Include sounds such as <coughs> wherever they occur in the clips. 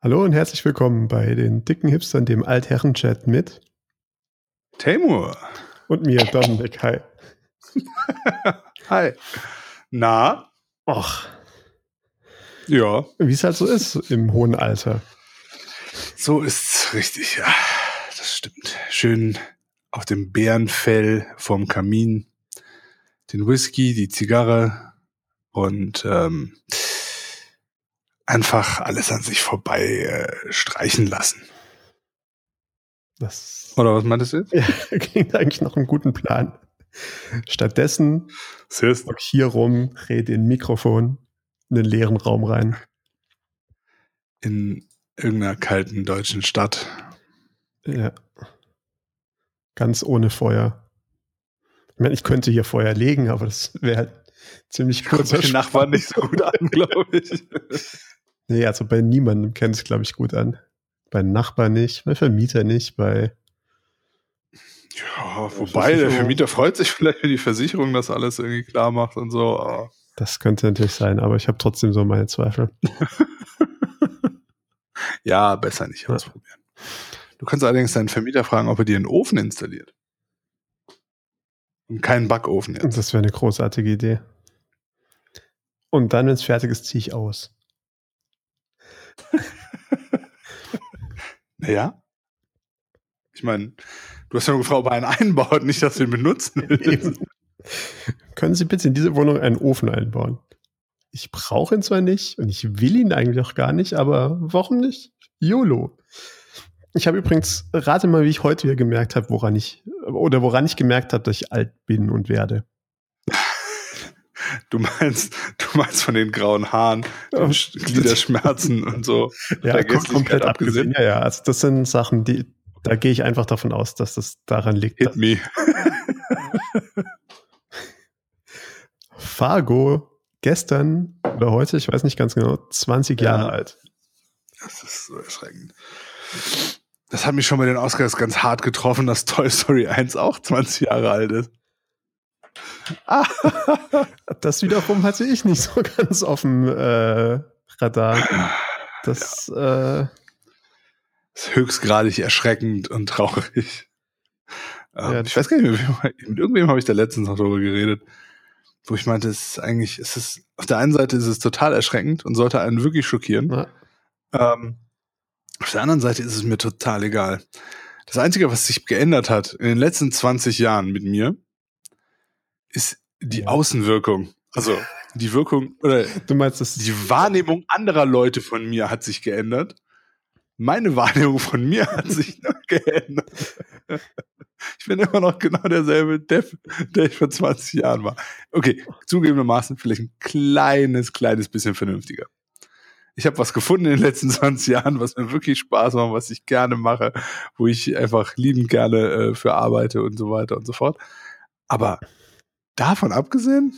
Hallo und herzlich willkommen bei den dicken Hipstern, dem Altherren-Chat mit Tamur. und mir, Dominik. Hi. <laughs> Hi. Na? Och, Ja, wie es halt so ist im hohen Alter. so ist's richtig, ja. Das stimmt. Schön auf dem Bärenfell vorm Kamin. Den Whisky, die Zigarre und ähm, einfach alles an sich vorbei äh, streichen lassen. Das Oder was meintest du jetzt? ja, <laughs> klingt eigentlich noch einen guten Plan. Stattdessen hock hier rum, rede in Mikrofon in den leeren Raum rein. in irgendeiner kalten deutschen Stadt. Ja. Ganz ohne Feuer. Ich meine, ich könnte hier Feuer legen, aber das wäre halt ziemlich kurz. Kommt den Nachbarn nicht so gut an, glaube ich. <laughs> Nee, also bei niemandem kennt es, glaube ich, gut an. Bei Nachbarn nicht, bei Vermieter nicht, bei Ja, wobei der Vermieter freut sich <laughs> vielleicht, wenn die Versicherung das alles irgendwie klar macht und so. aber- Das könnte natürlich sein, aber ich habe trotzdem so meine Zweifel. <laughs> Ja, besser nicht Ja. ausprobieren. Du kannst allerdings deinen Vermieter fragen, ob er dir einen Ofen installiert. Und keinen Backofen jetzt. das wäre eine großartige Idee. Und dann, wenn es fertig ist, ziehe ich aus. <laughs> Naja. Ich meine, du hast ja nur gefragt, ob er einen einbaut, nicht, dass du ihn benutzen willst. <laughs> Können Sie bitte in diese Wohnung einen Ofen einbauen? Ich brauche ihn zwar nicht und ich will ihn eigentlich auch gar nicht, aber warum nicht? YOLO. Ich habe übrigens, rate mal, wie ich heute wieder gemerkt habe, woran ich, oder woran ich gemerkt habe, dass ich alt bin und werde. Du meinst, du meinst von den grauen Haaren, den Sch- Gliederschmerzen <laughs> und so. Ja, komplett abgesehen. Ja, ja, also das sind Sachen, die, da gehe ich einfach davon aus, dass das daran liegt. Hit me. <laughs> Fargo gestern oder heute, ich weiß nicht ganz genau, 20 Ja. Jahre alt. Das ist so erschreckend. Das hat mich schon bei den Oscars ganz hart getroffen, dass Toy Story 1 auch 20 Jahre alt ist. <laughs> Das wiederum hatte ich nicht so ganz auf dem äh, Radar. Das, äh, ist höchstgradig erschreckend und traurig. Ähm, Ja, ich weiß gar nicht, mit, wem- mit irgendwem habe ich da letztens noch darüber geredet, wo ich meinte, es ist eigentlich, es ist, auf der einen Seite ist es total erschreckend und sollte einen wirklich schockieren. na, Ähm, auf der anderen Seite ist es mir total egal. Das Einzige, was sich geändert hat in den letzten 20 Jahren mit mir, ist die Ja. Außenwirkung. Also die Wirkung oder du meinst, das die Wahrnehmung anderer Leute von mir hat sich geändert. Meine Wahrnehmung von mir hat sich <laughs> noch geändert. Ich bin immer noch genau derselbe Depp, der ich vor 20 Jahren war. Okay, zugegebenermaßen vielleicht ein kleines, kleines bisschen vernünftiger. Ich habe was gefunden in den letzten 20 Jahren, was mir wirklich Spaß macht, was ich gerne mache, wo ich einfach liebend gerne äh, für arbeite und so weiter und so fort. Aber davon abgesehen,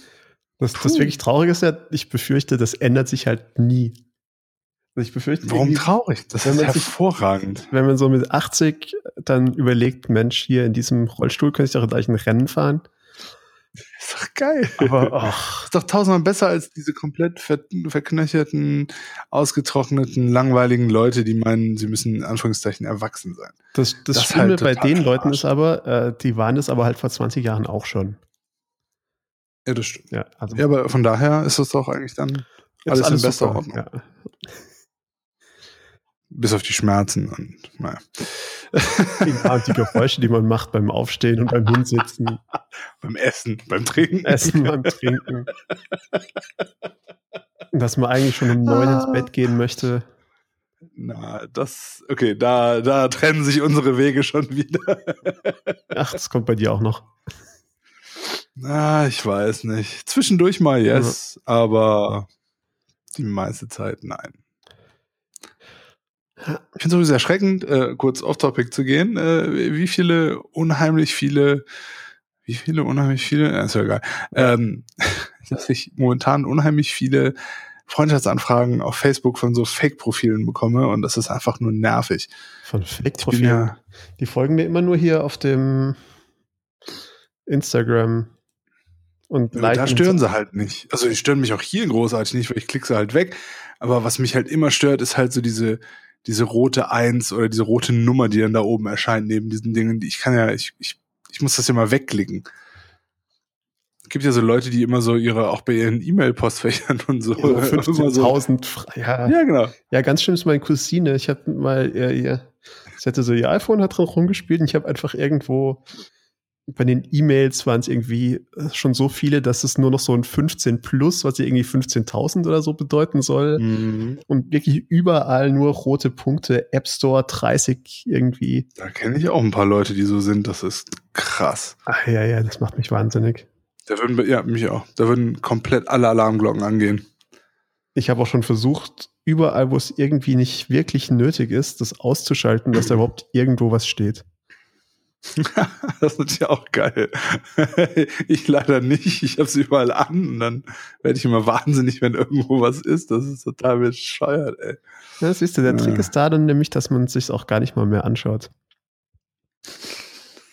das, das wirklich Traurige ist ja, ich befürchte, das ändert sich halt nie. Also ich befürchte, warum traurig? Das ist man sich- hervorragend. wenn man so mit 80 dann überlegt, Mensch, hier in diesem Rollstuhl könnte ich doch gleich ein Rennen fahren. Ist doch geil. Aber <laughs> ach, ist doch tausendmal besser als diese komplett ver verknöcherten, ausgetrockneten, langweiligen Leute, die meinen, sie müssen in Anführungszeichen erwachsen sein. das, das, Das Schlimme halt bei den Leuten ist aber, äh, die waren es aber halt vor 20 Jahren auch schon. Ja, das stimmt. Ja, also Ja, aber von daher ist es doch eigentlich dann alles in bester super. Ordnung. Ja. bis auf die Schmerzen und naja. Ja, die Geräusche, die man macht beim Aufstehen und beim Hinsitzen, <laughs> beim Essen, beim Trinken. Essen, beim Trinken. Dass man eigentlich schon um neun ins Bett gehen möchte. Na, das, okay, da, da trennen sich unsere Wege schon wieder. Ach, das kommt bei dir auch noch. Na, ich weiß nicht. Zwischendurch mal yes, aber die meiste Zeit nein. Ich finde es übrigens erschreckend, äh, kurz off-topic zu gehen, äh, wie viele unheimlich viele, wie viele unheimlich viele, äh, ist ja egal, ähm, <laughs> dass ich momentan unheimlich viele Freundschaftsanfragen auf Facebook von so Fake-Profilen bekomme und das ist einfach nur nervig. Von Fake-Profilen. ja, Die folgen mir immer nur hier auf dem Instagram. Und Ja, da stören sie halt nicht. Also die stören mich auch hier großartig nicht, weil ich klicke sie halt weg. Aber was mich halt immer stört, ist halt so diese, diese rote Eins oder diese rote Nummer, die dann da oben erscheint neben diesen Dingen. Ich kann ja, ich, ich, ich muss das ja mal wegklicken. Es gibt ja so Leute, die immer so ihre, auch bei ihren E-Mail-Postfächern <laughs> und so. Ja, <laughs> 15.000 so. Ja. ja, genau. Ja, ganz schlimm ist meine Cousine. Ich habe mal, ihr, ihr, sie hatte so ihr iPhone, hat dran rumgespielt und ich habe einfach irgendwo bei den E-Mails waren es irgendwie äh, schon so viele, dass es nur noch so ein 15 plus, was ja irgendwie 15.000 oder so bedeuten soll. Mhm. Und wirklich überall nur rote Punkte, App Store 30 irgendwie. Da kenne ich auch ein paar Leute, die so sind. Das ist krass. Ach ja, ja, das macht mich wahnsinnig. Da würden, ja, mich auch. Da würden komplett alle Alarmglocken angehen. Ich habe auch schon versucht, überall, wo es irgendwie nicht wirklich nötig ist, das auszuschalten, dass da <clears throat> überhaupt irgendwo was steht. <laughs> das ist natürlich auch geil. <laughs> ich leider nicht. Ich habe es überall an und dann werde ich immer wahnsinnig, wenn irgendwo was ist. Das ist total bescheuert, ey. Ja, siehst du, der Trick ist da dann nämlich, dass man es sich auch gar nicht mal mehr anschaut.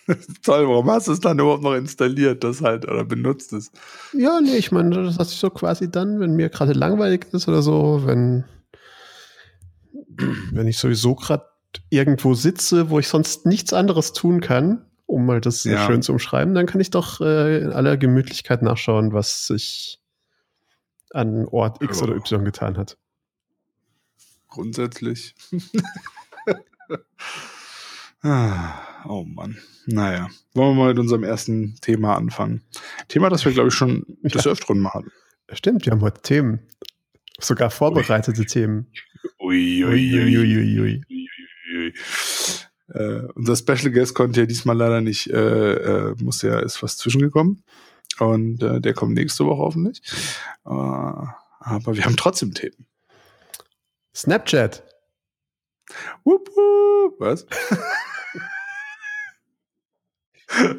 <laughs> Toll, warum hast du es dann überhaupt noch installiert, das halt, oder benutzt es? Ja, nee, ich meine, das hatte ich so quasi dann, wenn mir gerade langweilig ist oder so, wenn, <clears throat> wenn ich sowieso gerade irgendwo sitze, wo ich sonst nichts anderes tun kann, um mal das ja. schön zu umschreiben, dann kann ich doch äh, in aller Gemütlichkeit nachschauen, was sich an Ort X oder Y getan hat. Grundsätzlich. <laughs> oh Mann. Naja, wollen wir mal mit unserem ersten Thema anfangen. Thema, das wir, glaube ich, schon ja. des Öfteren mal hatten. Stimmt, wir haben heute Themen. Sogar vorbereitete ui. Themen. Ui, ui, ui, Äh, unser Special Guest konnte ja diesmal leider nicht, äh, äh, muss ja, ist was zwischengekommen. Und äh, der kommt nächste Woche hoffentlich. Äh, aber wir haben trotzdem Themen. Snapchat. Wupp, wupp. Was? <laughs>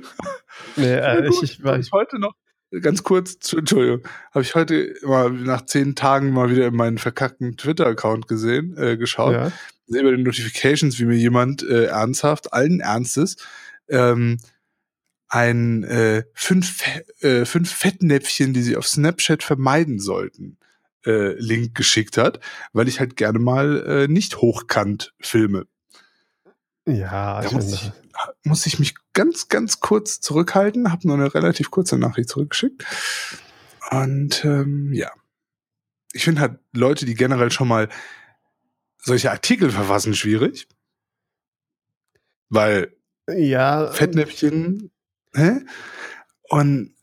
nee, äh, ich, ich, ich heute noch ganz kurz, Entschuldigung, habe ich heute mal nach zehn Tagen mal wieder in meinen verkackten Twitter-Account gesehen, äh, geschaut. Ja. Sehe bei den Notifications, wie mir jemand äh, ernsthaft, allen Ernstes, ähm, ein äh, fünf, äh, fünf Fettnäpfchen, die sie auf Snapchat vermeiden sollten, äh, Link geschickt hat, weil ich halt gerne mal äh, nicht hochkant filme. Ja, da muss ich, muss ich mich ganz, ganz kurz zurückhalten, habe nur eine relativ kurze Nachricht zurückgeschickt. Und ähm, ja, ich finde halt Leute, die generell schon mal solche Artikel verfassen, schwierig. Weil ja, Fettnäpfchen, hä? Und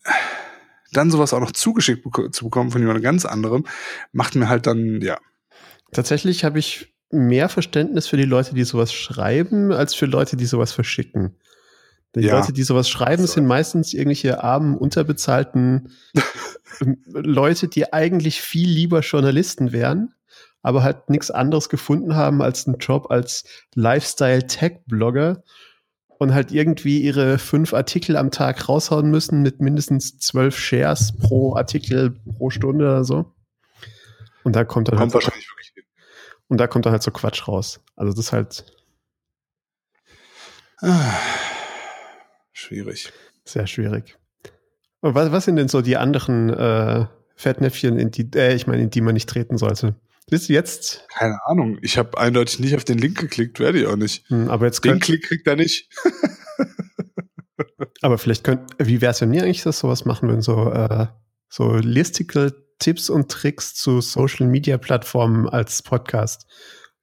dann sowas auch noch zugeschickt zu bekommen von jemand ganz anderem, macht mir halt dann, ja. Tatsächlich habe ich mehr Verständnis für die Leute, die sowas schreiben, als für Leute, die sowas verschicken. Die ja. Leute, die sowas schreiben, sind meistens irgendwelche armen, unterbezahlten <laughs> Leute, die eigentlich viel lieber Journalisten wären, aber halt nichts anderes gefunden haben als einen Job als Lifestyle-Tech-Blogger und halt irgendwie ihre fünf Artikel am Tag raushauen müssen mit mindestens zwölf Shares pro Artikel pro Stunde oder so. Und da kommt dann kommt halt wahrscheinlich wirklich und da kommt dann halt so Quatsch raus. Also das ist halt. Ah, schwierig. Sehr schwierig. Und was, was sind denn so die anderen äh, Fettnäpfchen, in die, äh, ich meine, in die man nicht treten sollte? Bis jetzt? Keine Ahnung. Ich habe eindeutig nicht auf den Link geklickt, werde ich auch nicht. Hm, aber jetzt den Klick kriegt er nicht. aber vielleicht könnt, wie wäre es, wenn wir eigentlich das sowas machen würden, so, äh, so Listicle Tipps und Tricks zu Social Media Plattformen als Podcast.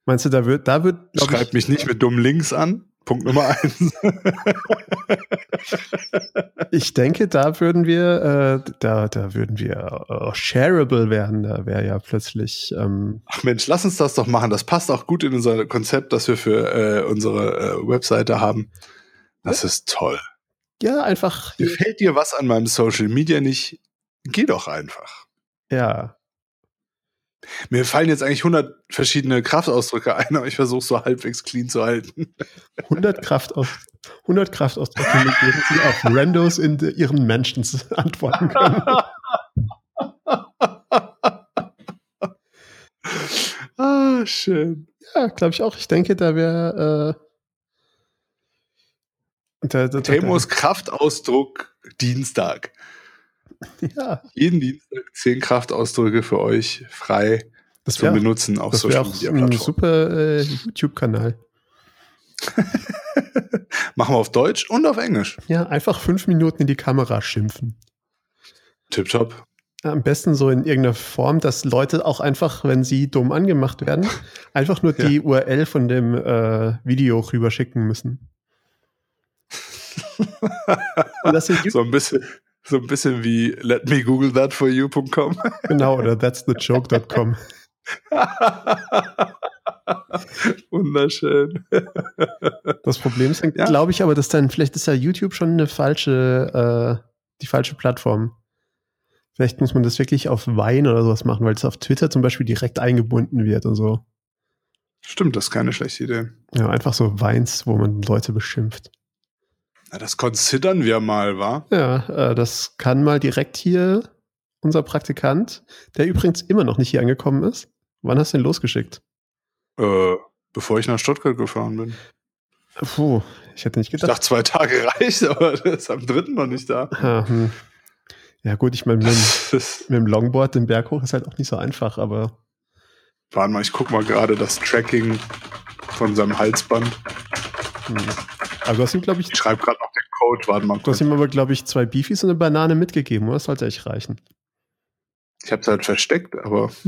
Meinst du, da wird, da wird. Schreibt mich nicht mit dummen Links an. Punkt Nummer eins. <laughs> ich denke, da würden wir, äh, da, da würden wir äh, shareable werden. Da wäre ja plötzlich. Ähm Ach Mensch, lass uns das doch machen. Das passt auch gut in unser Konzept, das wir für äh, unsere äh, Webseite haben. Das ja. ist toll. Ja, einfach. Gefällt dir was an meinem Social Media nicht? Geh doch einfach. Ja. Mir fallen jetzt eigentlich 100 verschiedene Kraftausdrücke ein, aber ich versuche so halbwegs clean zu halten. 100 Kraftaus 100 Kraftausdrücke, mit denen Sie auf Randos in Ihren Menschen antworten können. <laughs> ah, schön. Ja, glaube ich auch. Ich denke, da wäre äh, Temos Kraftausdruck Dienstag. <laughs> Ja. Jeden Dienstag zehn Kraftausdrücke für euch frei Das zum wäre Benutzen auf wär Social auch Media ein Plattformen. super äh, YouTube-Kanal. <laughs> Machen wir auf Deutsch und auf Englisch. Ja, einfach fünf Minuten in die Kamera schimpfen. Tipptopp. Am besten so in irgendeiner Form, dass Leute auch einfach, wenn sie dumm angemacht werden, <laughs> einfach nur die URL von dem äh, Video rüberschicken müssen. Und das sind So ein bisschen, so ein bisschen wie let me google that for you.com. genau oder that's the joke.com. <laughs> Wunderschön. Das Problem ist, Ja. glaube ich, aber, dass dann vielleicht ist ja YouTube schon eine falsche, äh, die falsche Plattform. Vielleicht muss man das wirklich auf Wein oder sowas machen, weil es auf Twitter zum Beispiel direkt eingebunden wird und so. Stimmt, das ist keine schlechte Idee. Ja, einfach so Weins, wo man Leute beschimpft. Na, das considern wir mal, wa? Ja, äh, das kann mal direkt hier unser Praktikant, der übrigens immer noch nicht hier angekommen ist. Wann hast du ihn losgeschickt? Äh, bevor ich nach Stuttgart gefahren bin. Puh, ich hätte nicht Ich gedacht. dachte, zwei Tage <laughs> reicht, aber der ist am dritten noch nicht da. Ah, hm. Ja, gut, ich meine, mit, <laughs> mit dem Longboard den Berg hoch ist halt auch nicht so einfach, aber warte mal, ich guck mal gerade das Tracking von seinem Halsband. hm. Aber du hast ihm, glaube ich, Ich schreibe gerade noch den Code, warte mal du hast ihm aber, glaube ich, zwei Beefies und eine Banane mitgegeben, oder? Das sollte echt reichen. Ich habe es halt versteckt, aber. <laughs>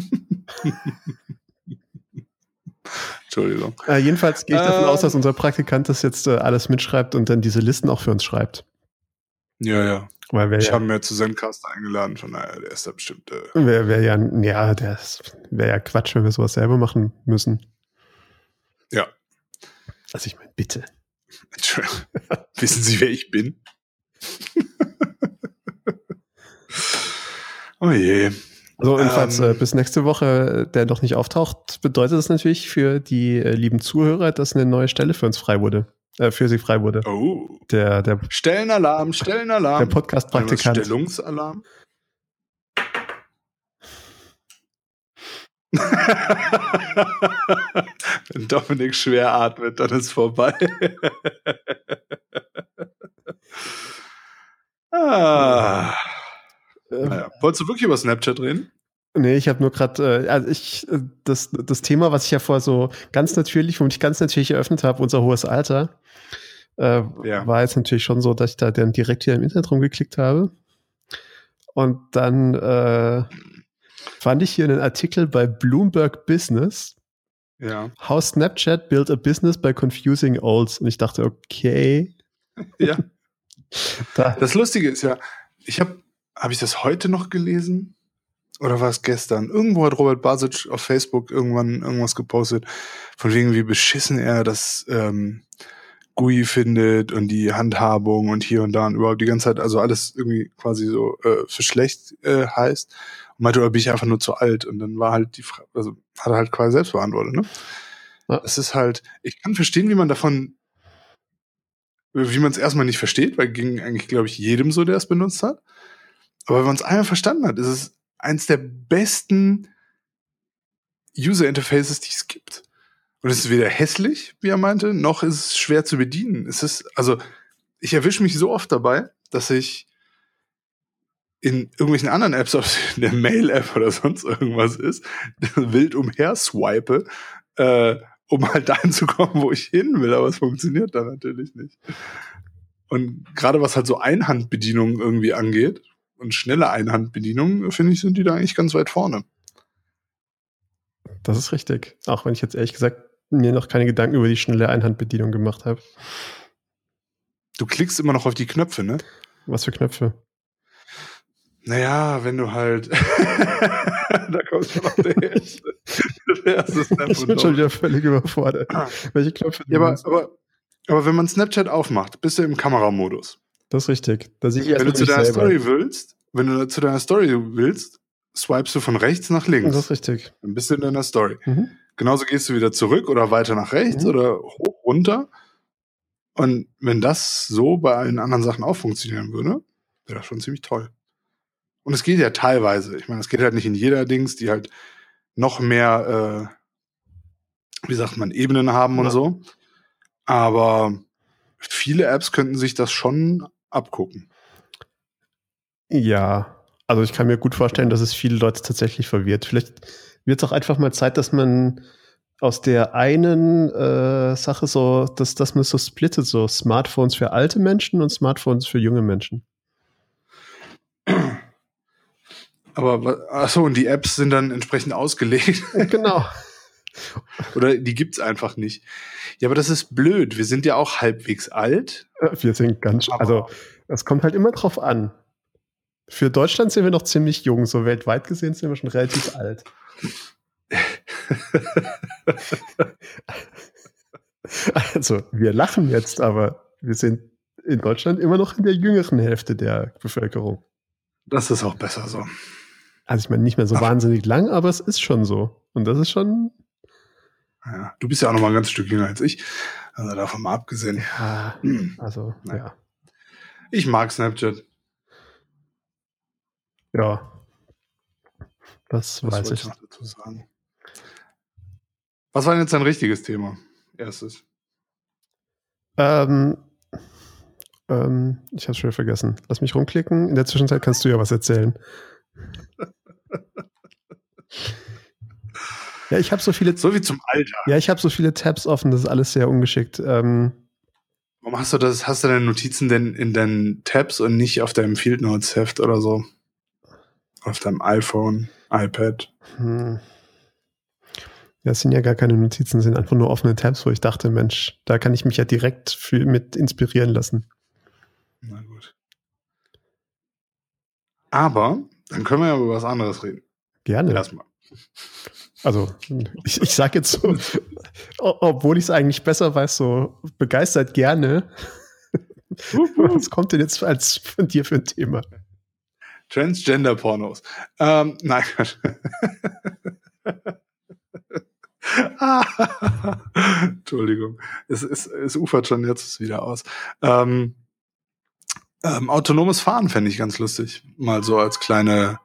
Entschuldigung. Äh, jedenfalls gehe ich davon Ähm. aus, dass unser Praktikant das jetzt äh, alles mitschreibt und dann diese Listen auch für uns schreibt. Ja, ja. Weil wir Ich ja, habe mir zu Zencaster eingeladen, von daher, der ist da bestimmt. Äh, wär, wär ja, ja, das wäre ja Quatsch, wenn wir sowas selber machen müssen. Ja. Also ich meine, bitte. <laughs> Wissen Sie, wer ich bin? <laughs> oh je. So, jedenfalls Ähm. äh, bis nächste Woche, äh, der noch nicht auftaucht, bedeutet das natürlich für die äh, lieben Zuhörer, dass eine neue Stelle für uns frei wurde. Äh, für sie frei wurde. Oh. Der, der, Stellenalarm, Stellenalarm. der Podcast-Praktikant. Stellungsalarm. Wenn Dominik schwer atmet, dann ist vorbei. ah. Äh, Naja. Wolltest du wirklich über Snapchat reden? Nee, ich habe nur gerade, äh, also ich, äh, das, das Thema, was ich ja vorher so ganz natürlich, womit ich ganz natürlich eröffnet habe, unser hohes Alter, äh, Ja. war jetzt natürlich schon so, dass ich da dann direkt hier im Internet rumgeklickt habe. Und dann äh, fand ich hier einen Artikel bei Bloomberg Business, Ja. How Snapchat Built a Business by Confusing Olds. Und ich dachte, okay, <laughs> Ja. da, Das Lustige ist ja, ich habe, habe ich das heute noch gelesen? Oder war es gestern? Irgendwo hat Robert Basic auf Facebook irgendwann irgendwas gepostet, von wegen, wie beschissen er das ähm, GUI findet und die Handhabung und hier und da und überhaupt die ganze Zeit, also alles irgendwie quasi so äh, für schlecht äh, heißt. Und meinte, oder bin ich einfach nur zu alt? Und dann war halt die Frage, also hat er halt quasi selbst beantwortet, ne? Ja. Es ist halt, ich kann verstehen, wie man davon wie man es erstmal nicht versteht, weil ging eigentlich, glaube ich, jedem so, der es benutzt hat. Aber wenn man es einmal verstanden hat, ist es eins der besten User Interfaces, die es gibt. Und es ist weder hässlich, wie er meinte, noch ist es schwer zu bedienen. Es ist, also, ich erwische mich so oft dabei, dass ich in irgendwelchen anderen Apps, ob es in der Mail-App oder sonst irgendwas ist, <laughs> wild umher swipe, äh, um halt dahin zu kommen, wo ich hin will, aber es funktioniert dann natürlich nicht. Und gerade was halt so Einhandbedienungen irgendwie angeht und schnelle Einhandbedienungen, finde ich, sind die da eigentlich ganz weit vorne. das ist richtig. Auch wenn ich jetzt ehrlich gesagt mir noch keine Gedanken über die schnelle Einhandbedienung gemacht habe. Du klickst immer noch auf die Knöpfe, ne? Was für Knöpfe? Naja, wenn du halt. <laughs> da kommt schon noch der erste. der erste Snap Ich bin schon wieder völlig überfordert. Ah. Welche Knöpfe? ja, aber, du? aber, aber wenn man Snapchat aufmacht, bist du im Kameramodus. das ist richtig. Da sehe ich Wenn du zu deiner selber. Story willst, wenn du zu deiner Story willst, swipest du von rechts nach links. Das ist richtig. Dann bist du in deiner Story. Mhm. Genauso gehst du wieder zurück oder weiter nach rechts Mhm. oder hoch runter. Und wenn das so bei allen anderen Sachen auch funktionieren würde, wäre das schon ziemlich toll. Und es geht ja teilweise. Ich meine, es geht halt nicht in jeder Dings, die halt noch mehr, äh, wie sagt man, Ebenen haben und Ja. so. Aber viele Apps könnten sich das schon abgucken. Ja, also ich kann mir gut vorstellen, dass es viele Leute tatsächlich verwirrt. Vielleicht wird doch einfach mal Zeit, dass man aus der einen äh, Sache so, dass, dass man so splittet, so Smartphones für alte Menschen und Smartphones für junge Menschen. Aber achso, und die Apps sind dann entsprechend ausgelegt. <laughs> Genau. Oder die gibt's einfach nicht. Ja, aber das ist blöd. Wir sind ja auch halbwegs alt. Wir sind ganz, also es kommt halt immer drauf an. Für Deutschland sind wir noch ziemlich jung, so weltweit gesehen sind wir schon relativ alt. <laughs> also, wir lachen jetzt, aber wir sind in Deutschland immer noch in der jüngeren Hälfte der Bevölkerung. Das ist auch besser so. Also ich meine, nicht mehr so Ach. wahnsinnig lang, aber es ist schon so. Und das ist schon. Ja, du bist ja auch noch mal ein ganz Stück jünger als ich. Also davon mal abgesehen. Ja, also, naja. ja. Ich mag Snapchat. Ja. Das Was weiß ich. noch dazu sagen? Was war denn jetzt dein richtiges Thema? Erstes. Ähm, ähm, ich habe schon vergessen. Lass mich rumklicken. In der Zwischenzeit kannst du ja was erzählen. Ja, ich habe so viele. So wie zum Alter. Ja, ich habe so viele Tabs offen. Das ist alles sehr ungeschickt. Ähm, Warum hast du das? Hast du deine Notizen denn in deinen Tabs und nicht auf deinem Field Notes Heft oder so? Auf deinem iPhone, iPad? Hm. Ja, es sind ja gar keine Notizen, es sind einfach nur offene Tabs, wo ich dachte, Mensch, da kann ich mich ja direkt für, mit inspirieren lassen. Na gut. Aber dann können wir ja über was anderes reden. Gerne. Erstmal. Also, ich, ich sag jetzt so, obwohl ich es eigentlich besser weiß, so begeistert gerne. was kommt denn jetzt als von dir für ein Thema? Transgender-Pornos. Ähm, nein. <laughs> Entschuldigung. Es, es, es ufert schon jetzt wieder aus. Ähm, ähm, autonomes Fahren fände ich ganz lustig. Mal so als kleine.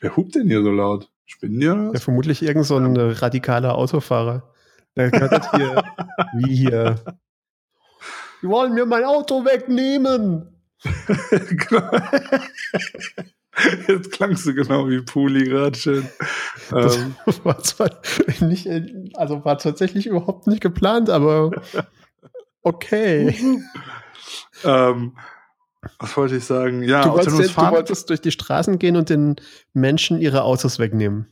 Wer hupt denn hier so laut? Spinnen die oder Ja, vermutlich irgend so ein äh, radikaler Autofahrer. Der gehört hier, <laughs> wie hier. Die wollen mir mein Auto wegnehmen. <laughs> Jetzt klangst du genau wie Puli gerade schön. Das ähm. <laughs> war zwar nicht, also war tatsächlich überhaupt nicht geplant, aber okay. ähm, was wollte ich sagen? Ja, du wolltest, du wolltest durch die Straßen gehen und den Menschen ihre Autos wegnehmen.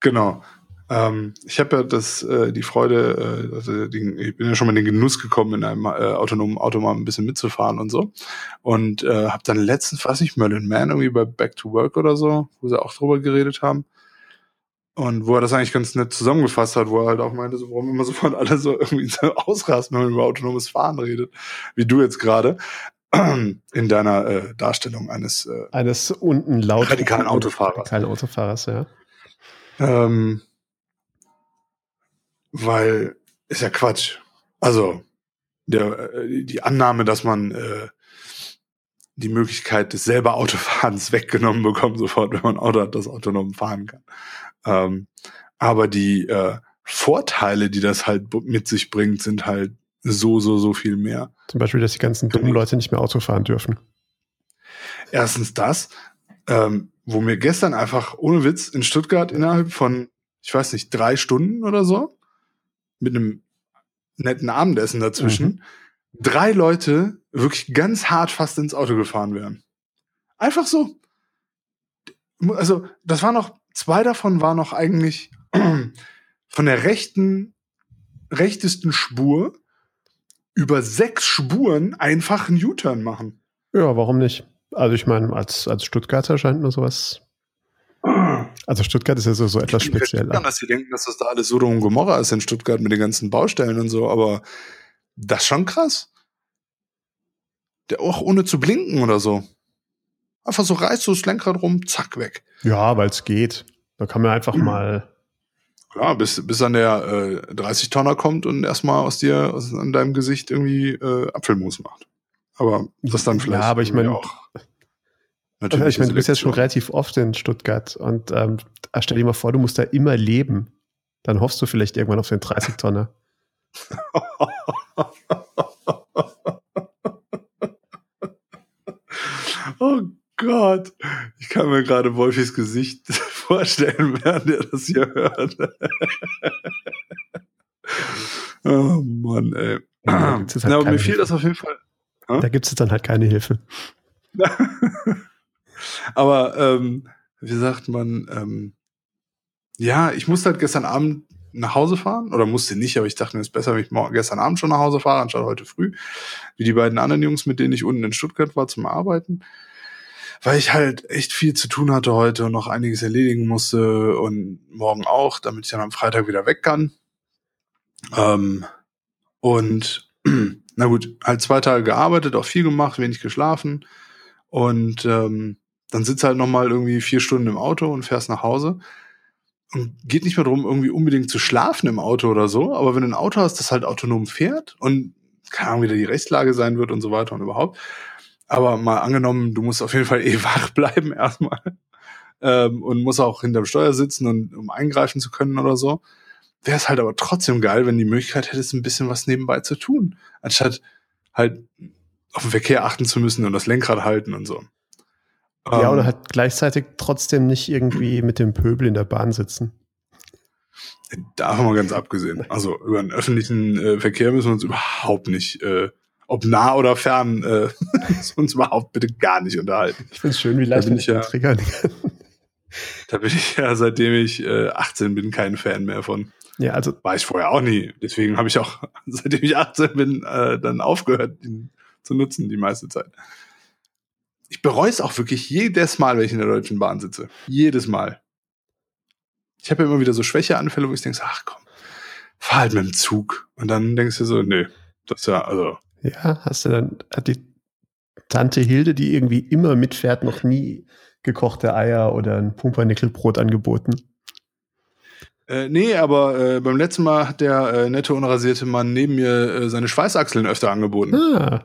Genau. Ähm, ich habe ja das, äh, die Freude, äh, also die, ich bin ja schon mal in den Genuss gekommen, in einem äh, autonomen Auto mal ein bisschen mitzufahren und so. Und äh, habe dann letztens, weiß nicht, Merlin Man irgendwie bei Back to Work oder so, wo sie auch drüber geredet haben. Und wo er das eigentlich ganz nett zusammengefasst hat, wo er halt auch meinte, so, warum immer sofort alle so irgendwie <laughs> so ausrasten, wenn man über autonomes Fahren redet, wie du jetzt gerade in deiner äh, Darstellung eines äh, eines unten laut radikalen Autofahrers. Radikalen Autofahrers, ja. Ähm, weil ist ja Quatsch. Also der, äh, die Annahme, dass man äh, die Möglichkeit des selber Autofahrens <laughs> weggenommen bekommt, sofort, wenn man ein Auto hat, das autonom fahren kann. Ähm, aber die äh, Vorteile, die das halt mit sich bringt, sind halt so, so, so viel mehr. Zum Beispiel, dass die ganzen dummen Leute nicht mehr Auto fahren dürfen. Erstens das, ähm, wo mir gestern einfach ohne Witz in Stuttgart innerhalb von, ich weiß nicht, drei Stunden oder so, mit einem netten Abendessen dazwischen, mhm. drei Leute wirklich ganz hart fast ins Auto gefahren wären. Einfach so. Also, das war noch, zwei davon waren noch eigentlich <clears throat> von der rechten, rechtesten Spur über sechs Spuren einfach einen U-Turn machen. Ja, warum nicht? Also ich meine, als, als Stuttgarter scheint mir sowas also Stuttgart ist ja so, so etwas speziell. Ich dass sie denken, dass das da alles Sodom und Gomorra ist in Stuttgart mit den ganzen Baustellen und so, aber das ist schon krass. Der auch ohne zu blinken oder so. Einfach so reißt du das Lenkrad rum, zack, weg. Ja, weil es geht. Da kann man einfach mhm. <clears throat> mal. Klar, bis, bis an der äh, 30-Tonner kommt und erstmal aus dir, aus, an deinem Gesicht irgendwie äh, Apfelmus macht. Aber das dann vielleicht. Ja, aber ich meine auch. Natürlich ich meine, du bist jetzt schon relativ oft in Stuttgart und ähm, stell dir mal vor, du musst da immer leben. Dann hoffst du vielleicht irgendwann auf den 30-Tonner. <laughs> oh Gott. Ich kann mir gerade Wolfis Gesicht vorstellen, während ihr das hier hört. oh Mann, ey. Ja, halt Na, aber mir fiel Hilfe. das auf jeden Fall. Da gibt es dann halt keine Hilfe. <laughs> Aber ähm, wie sagt man, ähm, ja, ich musste halt gestern Abend nach Hause fahren, oder musste nicht, aber ich dachte mir, es ist besser, wenn ich morgen, gestern Abend schon nach Hause fahre, anstatt heute früh, wie die beiden anderen Jungs, mit denen ich unten in Stuttgart war zum Arbeiten, weil ich halt echt viel zu tun hatte heute und noch einiges erledigen musste und morgen auch, damit ich dann am Freitag wieder weg kann. Ähm, und <clears throat> na gut, halt zwei Tage gearbeitet, auch viel gemacht, wenig geschlafen und ähm, dann sitzt halt noch mal irgendwie vier Stunden im Auto und fährst nach Hause. Und geht nicht mehr darum, irgendwie unbedingt zu schlafen im Auto oder so, aber wenn du ein Auto hast, das halt autonom fährt und keine Ahnung, wie da die Rechtslage sein wird und so weiter und überhaupt. Aber mal angenommen, du musst auf jeden Fall eh <laughs> wach bleiben erstmal ähm, und musst auch hinterm Steuer sitzen und um eingreifen zu können oder so. Wäre es halt aber trotzdem geil, wenn die Möglichkeit hättest, ein bisschen was nebenbei zu tun, anstatt halt auf den Verkehr achten zu müssen und das Lenkrad halten und so. Ja, Ähm, oder halt gleichzeitig trotzdem nicht irgendwie mit dem Pöbel in der Bahn sitzen. Davon mal ganz abgesehen. Also über den öffentlichen äh, Verkehr müssen wir uns überhaupt nicht, äh, ob nah oder fern, äh, <laughs> uns überhaupt bitte gar nicht unterhalten. Ich finde es schön, wie leicht ich ja- triggern kann. Da bin ich ja, seitdem ich äh, 18 bin, kein Fan mehr von. Ja, also War ich vorher auch nie. Deswegen habe ich auch, <laughs> seitdem ich 18 bin, äh, dann aufgehört, ihn zu nutzen, die meiste Zeit. Ich bereue es auch wirklich jedes Mal, wenn ich in der Deutschen Bahn sitze. Jedes Mal. Ich habe ja immer wieder so Schwächeanfälle, wo ich denke, ach komm, fahr halt mit dem Zug. Und dann denkst du so, nee, das ist ja, also, Ja, hast du dann, hat die Tante Hilde, die irgendwie immer mitfährt, noch nie gekochte Eier oder ein Pumpernickelbrot angeboten. äh, nee, aber äh, beim letzten Mal hat der äh, nette, unrasierte Mann neben mir äh, seine Schweißachseln öfter angeboten. Ah,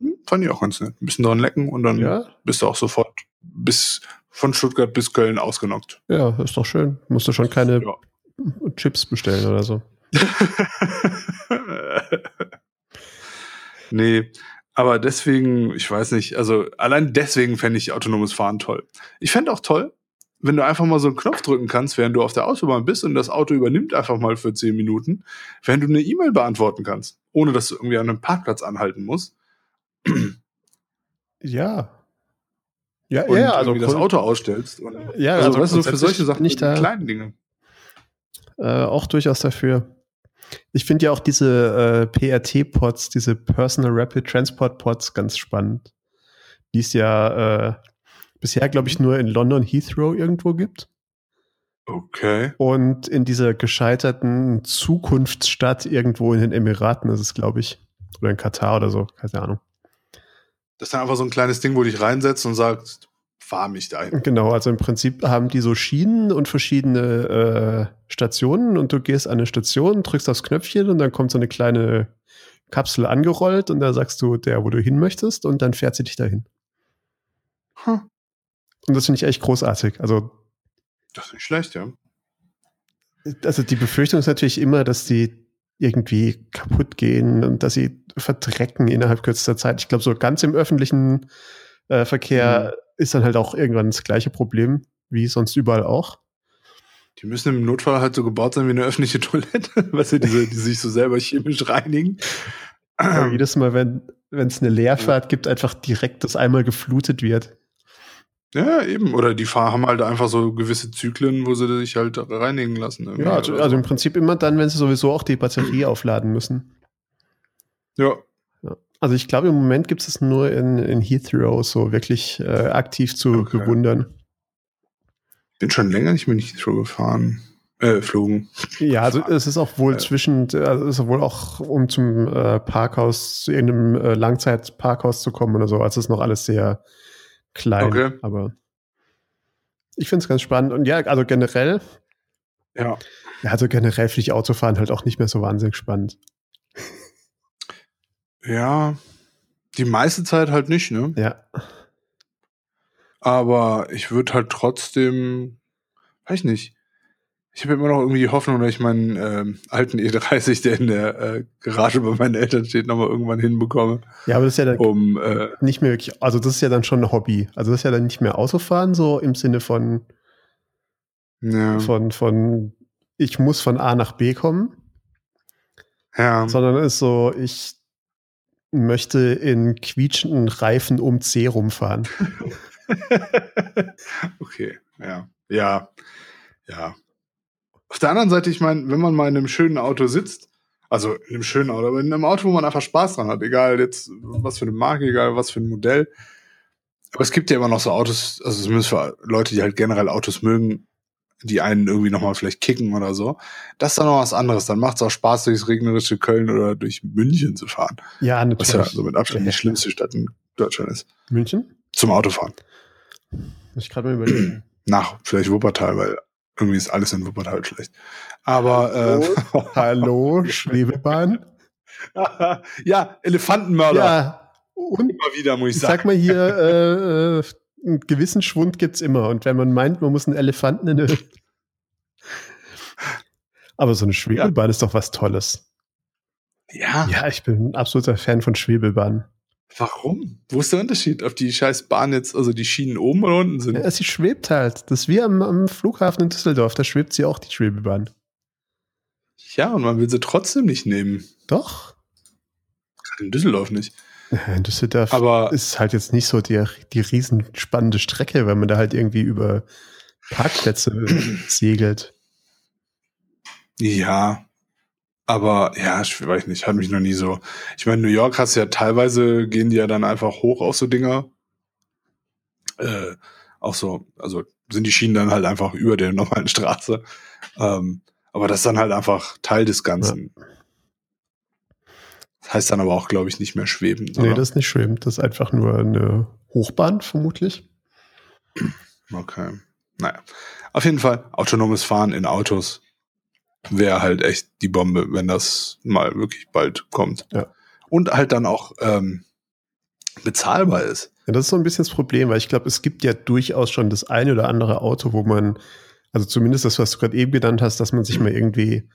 Hm, Fand ich auch ganz nett. Ein bisschen dran lecken und dann ja, bist du auch sofort bis von Stuttgart bis Köln ausgenockt. ja, ist doch schön. Musst du schon keine Ja. Chips bestellen oder so. <laughs> nee, aber deswegen, ich weiß nicht, also allein deswegen fände ich autonomes Fahren toll. Ich fände auch toll, wenn du einfach mal so einen Knopf drücken kannst, während du auf der Autobahn bist und das Auto übernimmt einfach mal für 10 Minuten, während du eine E-Mail beantworten kannst, ohne dass du irgendwie an einem Parkplatz anhalten musst Ja. Ja, und ja, also das. Auto ausstellst. Und, Ja, also, also weißt du, für solche Sachen, da- kleinen Dinge. äh, auch durchaus dafür. Ich finde ja auch diese äh, PRT-Pods, diese Personal Rapid Transport Pods ganz spannend. Die es ja äh, bisher, glaube ich, nur in London Heathrow irgendwo gibt. Okay. Und in dieser gescheiterten Zukunftsstadt irgendwo in den Emiraten ist es, glaube ich. Oder in Katar oder so, keine Ahnung. Das ist dann einfach so ein kleines Ding, wo du dich reinsetzt und sagst, fahr mich dahin. Genau, also im Prinzip haben die so Schienen und verschiedene äh, Stationen und du gehst an eine Station, drückst aufs Knöpfchen und dann kommt so eine kleine Kapsel angerollt und da sagst du der, wo du hin möchtest und dann fährt sie dich dahin. Hm. Und das finde ich echt großartig. Also, Das ist nicht schlecht, ja. also die Befürchtung ist natürlich immer, dass die irgendwie kaputt gehen und dass sie verdrecken innerhalb kürzester Zeit. Ich glaube, so ganz im öffentlichen äh, Verkehr ist dann halt auch irgendwann das gleiche Problem, wie sonst überall auch. Die müssen im Notfall halt so gebaut sein wie eine öffentliche <laughs> Toilette, weißt du, diese, die sich so selber chemisch reinigen. Aber <clears throat> jedes Mal, wenn es eine Leerfahrt gibt, einfach direkt das einmal geflutet wird. Ja, eben. Oder die Fahr haben halt einfach so gewisse Zyklen, wo sie sich halt reinigen lassen. Ja, also, also so. im Prinzip immer dann, wenn sie sowieso auch die Batterie aufladen müssen. ja. Also ich glaube, im Moment gibt es es nur in, in Heathrow so wirklich äh, aktiv zu Okay. bewundern. Bin schon länger nicht mehr in Heathrow gefahren. Äh, flogen. Ja, also <laughs> es ist auch wohl Ja. zwischen, also es ist wohl auch, um zum äh, Parkhaus, zu irgendeinem äh, Langzeitparkhaus zu kommen oder so. Also es ist noch alles sehr klein. Okay. Aber ich finde es ganz spannend. Und ja, also generell, Ja. ja, also generell finde ich Autofahren halt auch nicht mehr so wahnsinnig spannend. Ja. Die meiste Zeit halt nicht, ne? Ja. Aber ich würde halt trotzdem, weiß nicht. Ich habe immer noch irgendwie die Hoffnung, dass ich meinen ähm, alten E30, der in der äh, Garage bei meinen Eltern steht, nochmal irgendwann hinbekomme, Ja, aber das ist ja dann um äh, nicht mehr wirklich, also das ist ja dann schon ein Hobby. Also das ist ja dann nicht mehr Autofahren, so im Sinne von, Ja. Von, von, ich muss von A nach B kommen, ja. sondern es ist so, ich möchte in quietschenden Reifen um C rumfahren. <laughs> okay, ja. Ja. Ja. Auf der anderen Seite, ich meine, wenn man mal in einem schönen Auto sitzt, also in einem schönen Auto, aber in einem Auto, wo man einfach Spaß dran hat, egal jetzt was für eine Marke, egal was für ein Modell. Aber es gibt ja immer noch so Autos, also zumindest für Leute, die halt generell Autos mögen, die einen irgendwie nochmal vielleicht kicken oder so. Das ist dann noch was anderes. Dann macht es auch Spaß, durchs regnerische Köln oder durch München zu fahren. Ja, Was ja natürlich. so mit Abstand die schlimmste Stadt in Deutschland ist. München? Zum Autofahren. Muss ich gerade mal überlegen. <clears throat> Nach vielleicht Wuppertal, weil irgendwie ist alles in Wuppertal schlecht. Aber äh, Hallo, <laughs> Schwebebahn. <laughs> ja, Elefantenmörder. Ja, und Immer wieder, muss ich ich sagen. sag mal hier, <laughs> äh, äh, einen gewissen Schwund gibt's immer. Und wenn man meint, man muss einen Elefanten in eine. Aber so eine Schwebebahn ist doch was Tolles. ja, Ja, ich bin ein absoluter Fan von Schwebebahnen. warum? Wo ist der Unterschied? Ob die scheiß Bahn jetzt, also die Schienen oben oder unten sind? Ja, sie schwebt halt. Das ist wie am, am Flughafen in Düsseldorf. Da schwebt sie auch, die Schwebebahn. Ja, und man will sie trotzdem nicht nehmen. Doch. In Düsseldorf nicht. In Düsseldorf Aber ist halt jetzt nicht so die, die riesen spannende Strecke, weil man da halt irgendwie über Parkplätze <clears throat> segelt. ja, aber ja, ich weiß nicht, hat mich noch nie so. Ich meine, New York hast ja teilweise gehen die ja dann einfach hoch auf so Dinger. Äh, auch so, also sind die Schienen dann halt einfach über der normalen Straße. Ähm, aber das ist dann halt einfach Teil des Ganzen. Das heißt dann aber auch, glaube ich, nicht mehr schweben. Nee, oder? das ist nicht schweben. Das ist einfach nur eine Hochbahn, vermutlich. Okay. Naja. Auf jeden Fall, autonomes Fahren in Autos wäre halt echt die Bombe, wenn das mal wirklich bald kommt. Ja. Und halt dann auch ähm, bezahlbar ist. Ja, das ist so ein bisschen das Problem, weil ich glaube, es gibt ja durchaus schon das eine oder andere Auto, wo man, also zumindest das, was du gerade eben genannt hast, dass man sich mal irgendwie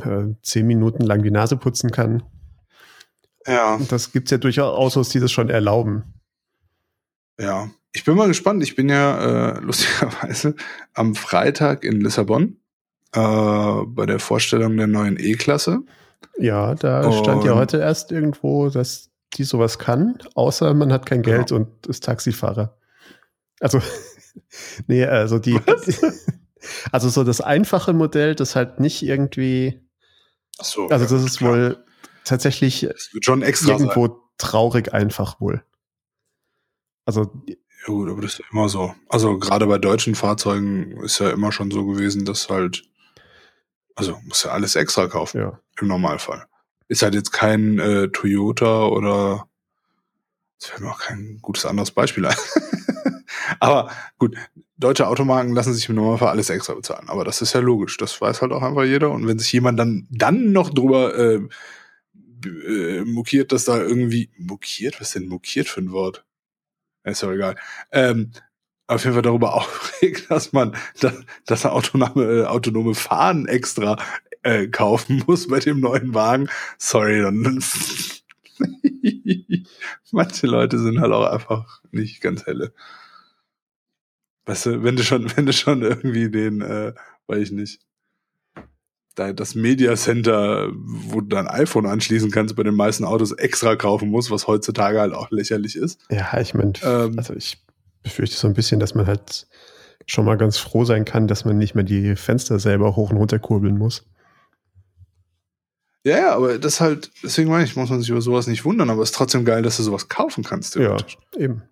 äh, zehn Minuten lang die Nase putzen kann. Ja. Und das gibt es ja durchaus Autos, die das schon erlauben. Ja. Ich bin mal gespannt. Ich bin ja äh, <laughs> lustigerweise am Freitag in Lissabon äh, bei der Vorstellung der neuen E-Klasse. Ja, da stand ja Und- heute erst irgendwo, dass die sowas kann, außer man hat kein Geld und ist Taxifahrer. Also, <laughs> nee, also die, <laughs> also so das einfache Modell, das halt nicht irgendwie, Ach so, also das ist klar. wohl tatsächlich schon extra irgendwo sein. traurig einfach wohl. Also, Ja gut, aber das ist ja immer so. Also gerade bei deutschen Fahrzeugen ist ja immer schon so gewesen, dass halt, also muss ja alles extra kaufen ja. im Normalfall. Ist halt jetzt kein äh, Toyota oder es fällt mir auch kein gutes anderes Beispiel ein. <laughs> aber gut, deutsche Automarken lassen sich im Normalfall alles extra bezahlen. Aber das ist ja logisch. Das weiß halt auch einfach jeder. Und wenn sich jemand dann, dann noch drüber äh, äh, mokiert, dass da irgendwie mokiert, was ist denn mokiert für ein Wort? Ist ja egal. Ähm, auf jeden Fall darüber <laughs> aufregt, dass man das, das autonome, äh, autonome Fahren extra äh, kaufen muss bei dem neuen Wagen. Sorry, dann. <laughs> Manche Leute sind halt auch einfach nicht ganz helle. Weißt du, wenn du schon, <laughs> wenn du schon irgendwie den, äh, weiß ich nicht, da das Media Center, wo du dein iPhone anschließen kannst, bei den meisten Autos extra kaufen musst, was heutzutage halt auch lächerlich ist. Ja, ich meine, Ähm. also ich befürchte so ein bisschen, dass man halt schon mal ganz froh sein kann, dass man nicht mehr die Fenster selber hoch und runter kurbeln muss. Ja, ja, aber das halt, deswegen meine ich, muss man sich über sowas nicht wundern, aber es ist trotzdem geil, dass du sowas kaufen kannst. Ja, eben.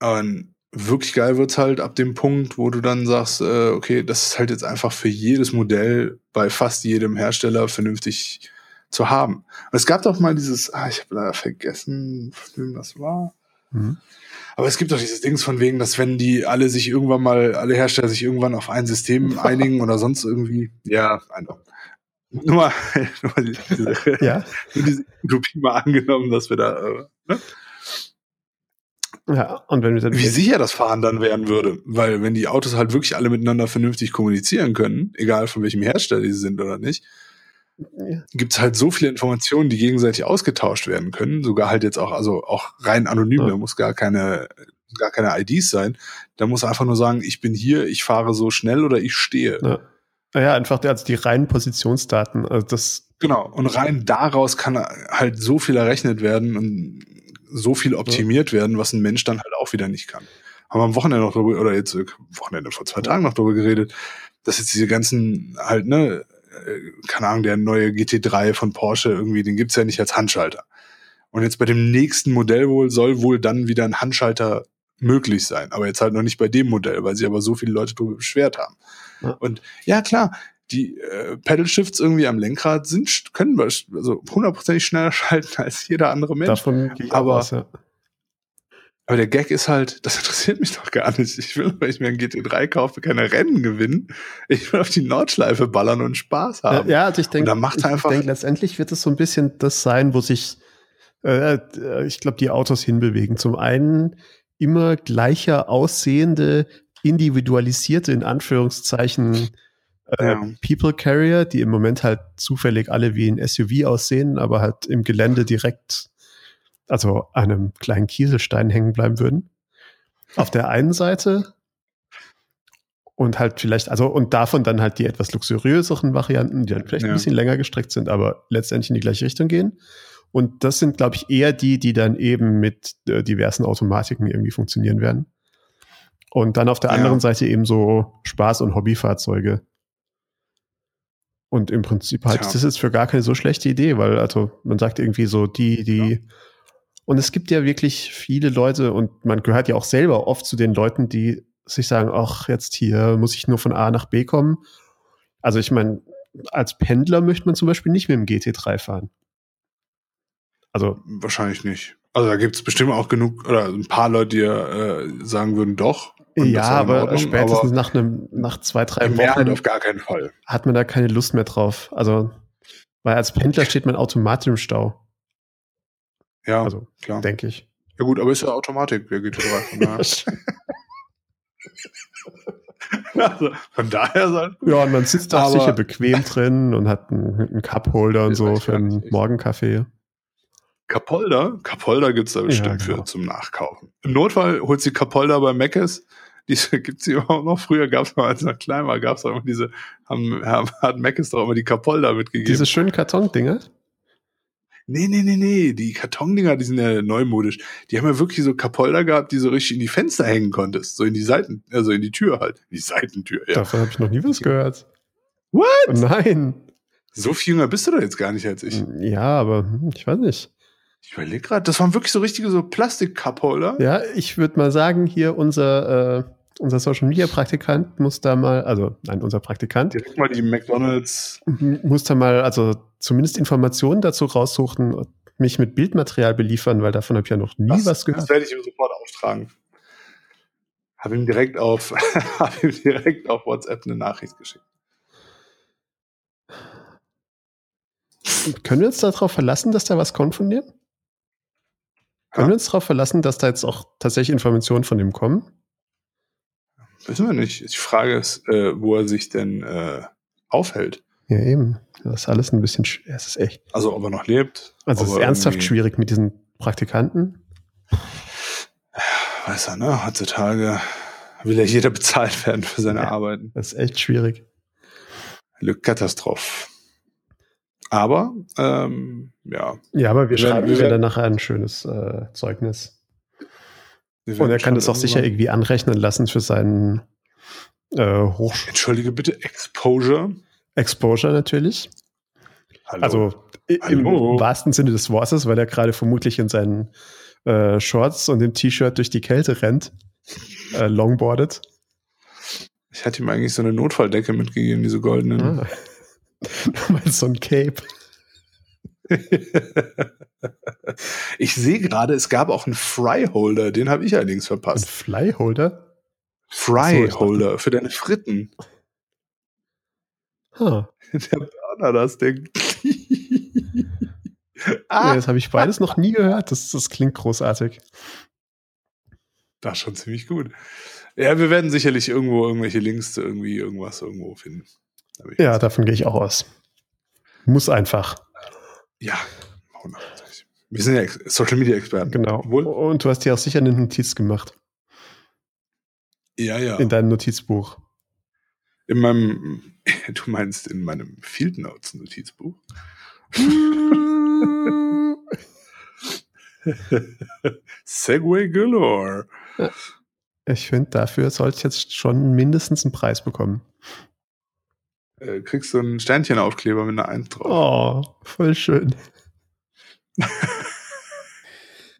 Und wirklich geil wird's halt ab dem Punkt, wo du dann sagst, äh, okay, das ist halt jetzt einfach für jedes Modell bei fast jedem Hersteller vernünftig zu haben. Und es gab doch mal dieses, ah, ich habe leider vergessen, von wem das war. Mhm. Aber es gibt doch dieses Dings von wegen, dass wenn die alle sich irgendwann mal, alle Hersteller sich irgendwann auf ein System <laughs> einigen oder sonst irgendwie, ja, einfach. Nur mal, <laughs> nur mal diese, Ja, nur <laughs> diese Utopie mal angenommen, dass wir da, äh, ne? Ja, und wenn wir dann wie sicher das Fahren dann werden würde. Weil wenn die Autos halt wirklich alle miteinander vernünftig kommunizieren können, egal von welchem Hersteller die sind oder nicht, Ja. gibt's halt so viele Informationen, die gegenseitig ausgetauscht werden können. Sogar halt jetzt auch, also auch rein anonym, Ja. da muss gar keine gar keine IDs sein. Da muss er einfach nur sagen, ich bin hier, ich fahre so schnell oder ich stehe. Ja. Naja, einfach also die reinen Positionsdaten. Also das genau. Und rein daraus kann halt so viel errechnet werden und so viel optimiert werden, was ein Mensch dann halt auch wieder nicht kann. Haben wir am Wochenende noch drüber, oder jetzt Wochenende vor zwei Tagen noch drüber geredet, dass jetzt diese ganzen halt, ne, äh, keine Ahnung, der neue GT3 von Porsche irgendwie, den gibt's ja nicht als Handschalter. Und jetzt bei dem nächsten Modell wohl soll wohl dann wieder ein Handschalter möglich sein. Aber jetzt halt noch nicht bei dem Modell, weil sie aber so viele Leute darüber beschwert haben. Ja. Und ja, klar, die äh, Pedal Shifts irgendwie am Lenkrad sind, können wir also hundertprozentig schneller <laughs> schalten als jeder andere Mensch. Davon gehe ich aber, aus, ja. aber der Gag ist halt, das <laughs> interessiert mich doch gar nicht. Ich will, wenn ich mir ein GT3 kaufe, keine Rennen gewinnen. Ich will auf die Nordschleife ballern und Spaß haben. Ja, also ich denke, ich denke, letztendlich wird es so ein bisschen das sein, wo sich, äh, äh ich glaube, die Autos hinbewegen. Zum einen immer gleicher aussehende, individualisierte, in Anführungszeichen, ja. People Carrier, die im Moment halt zufällig alle wie ein SUV aussehen, aber halt im Gelände direkt, also einem kleinen Kieselstein hängen bleiben würden. Auf der einen Seite und halt vielleicht, also und davon dann halt die etwas luxuriöseren Varianten, die dann vielleicht ja. ein bisschen länger gestreckt sind, aber letztendlich in die gleiche Richtung gehen. Und das sind, glaube ich, eher die, die dann eben mit äh, diversen Automatiken irgendwie funktionieren werden. Und dann auf der ja. anderen Seite eben so Spaß- und Hobbyfahrzeuge. Und im Prinzip halt, ja. das ist für gar keine so schlechte Idee, weil also man sagt irgendwie so, die, die, ja. und es gibt ja wirklich viele Leute und man gehört ja auch selber oft zu den Leuten, die sich sagen, ach, jetzt hier muss ich nur von A nach B kommen. Also ich meine, als Pendler möchte man zum Beispiel nicht mit dem GT3 fahren. Also wahrscheinlich nicht. Also da gibt es bestimmt auch genug oder ein paar Leute, die äh, sagen würden, doch. Ja, aber Ordnung, spätestens aber nach einem, nach zwei, drei Wochen auf gar keinen Fall. hat man da keine Lust mehr drauf. Also, weil als Pendler steht man automatisch im Stau. Ja, also, klar. Denke ich. Ja gut, aber ist ja Automatik, der GT3 von daher. <laughs> also, von daher sein. Ja, und man sitzt auch sicher bequem drin und hat einen, einen Cup-Holder und so für einen Morgenkaffee. Kapolder? Kapolder gibt's da bestimmt ja, genau. für zum Nachkaufen. Im Notfall holst du Kapolder bei Meckes. Diese <laughs> gibt's hier auch noch. Früher gab's mal, als noch klein war, gab's auch immer diese, haben, hat Meckes doch immer die Kapolder mitgegeben. Diese schönen Kartondinger? Nee, nee, nee, nee. Die Kartondinger, die sind ja neumodisch. Die haben ja wirklich so Kapolder gehabt, die so richtig in die Fenster hängen konntest. So in die Seiten, also in die Tür halt. Die Seitentür, ja. Davon habe ich noch nie was gehört. What? Nein. So viel jünger bist du doch jetzt gar nicht als ich. Ja, aber hm, ich weiß nicht. Ich überlege gerade, das waren wirklich so richtige so Plastik-Cup-Holder. Ja, ich würde mal sagen, hier unser, äh, unser Social Media Praktikant muss da mal, also nein, unser Praktikant. Direkt mal die McDonalds. Muss da mal, also zumindest Informationen dazu raussuchen und mich mit Bildmaterial beliefern, weil davon habe ich ja noch nie das, was gehört. Das werde ich ihm sofort auftragen. Habe ihm direkt auf, <laughs> habe ihm direkt auf WhatsApp eine Nachricht geschickt. Können wir uns darauf verlassen, dass da was kommt von dir? Können wir uns darauf verlassen, dass da jetzt auch tatsächlich Informationen von ihm kommen? Wissen wir nicht. Die Frage ist, äh, wo er sich denn äh, aufhält. Ja, eben. Das ist alles ein bisschen, es ist echt. Also, ob er noch lebt. Also, es ist ernsthaft schwierig mit diesen Praktikanten. Weiß er, ne? Heutzutage will ja jeder <laughs> bezahlt werden für seine ja, Arbeiten. Das ist echt schwierig. Le Katastrophe. Aber ähm, ja. Ja, aber wir, wir schreiben wir dann nachher ein schönes äh, Zeugnis. Und er kann das auch sicher irgendwie anrechnen lassen für seinen äh, Hochsch Entschuldige bitte, Exposure. Exposure natürlich. Hallo. Also Hallo. im wahrsten Sinne des Wortes, weil er gerade vermutlich in seinen äh, Shorts und dem T-Shirt durch die Kälte rennt, äh, longboardet. Ich hatte ihm eigentlich so eine Notfalldecke mitgegeben, diese goldenen. Ah. <laughs> Nochmal so ein Cape. <laughs> ich sehe gerade, es gab auch einen Fryholder, den habe ich allerdings verpasst. Ein Flyholder? Fryholder so, für deine Fritten. Huh. <laughs> Der Burner, das Ding. ah. nee, das habe ich beides noch nie gehört. Das, das klingt großartig. Das ist schon ziemlich gut. Ja, wir werden sicherlich irgendwo irgendwelche Links zu irgendwie irgendwas irgendwo finden. Ja, davon gehe ich auch aus. Muss einfach. Ja, 100%. Wir sind ja Social Media Experten. Genau. Wohl? Und du hast dir auch sicher eine Notiz gemacht. Ja, ja. In deinem Notizbuch. In meinem, <laughs> du meinst in meinem Field Notes Notizbuch? <laughs> Segway galore. Ich finde, dafür sollte ich jetzt schon mindestens einen Preis bekommen. Äh, kriegst du einen Sternchenaufkleber mit einer Eins drauf. Oh, voll schön. <laughs>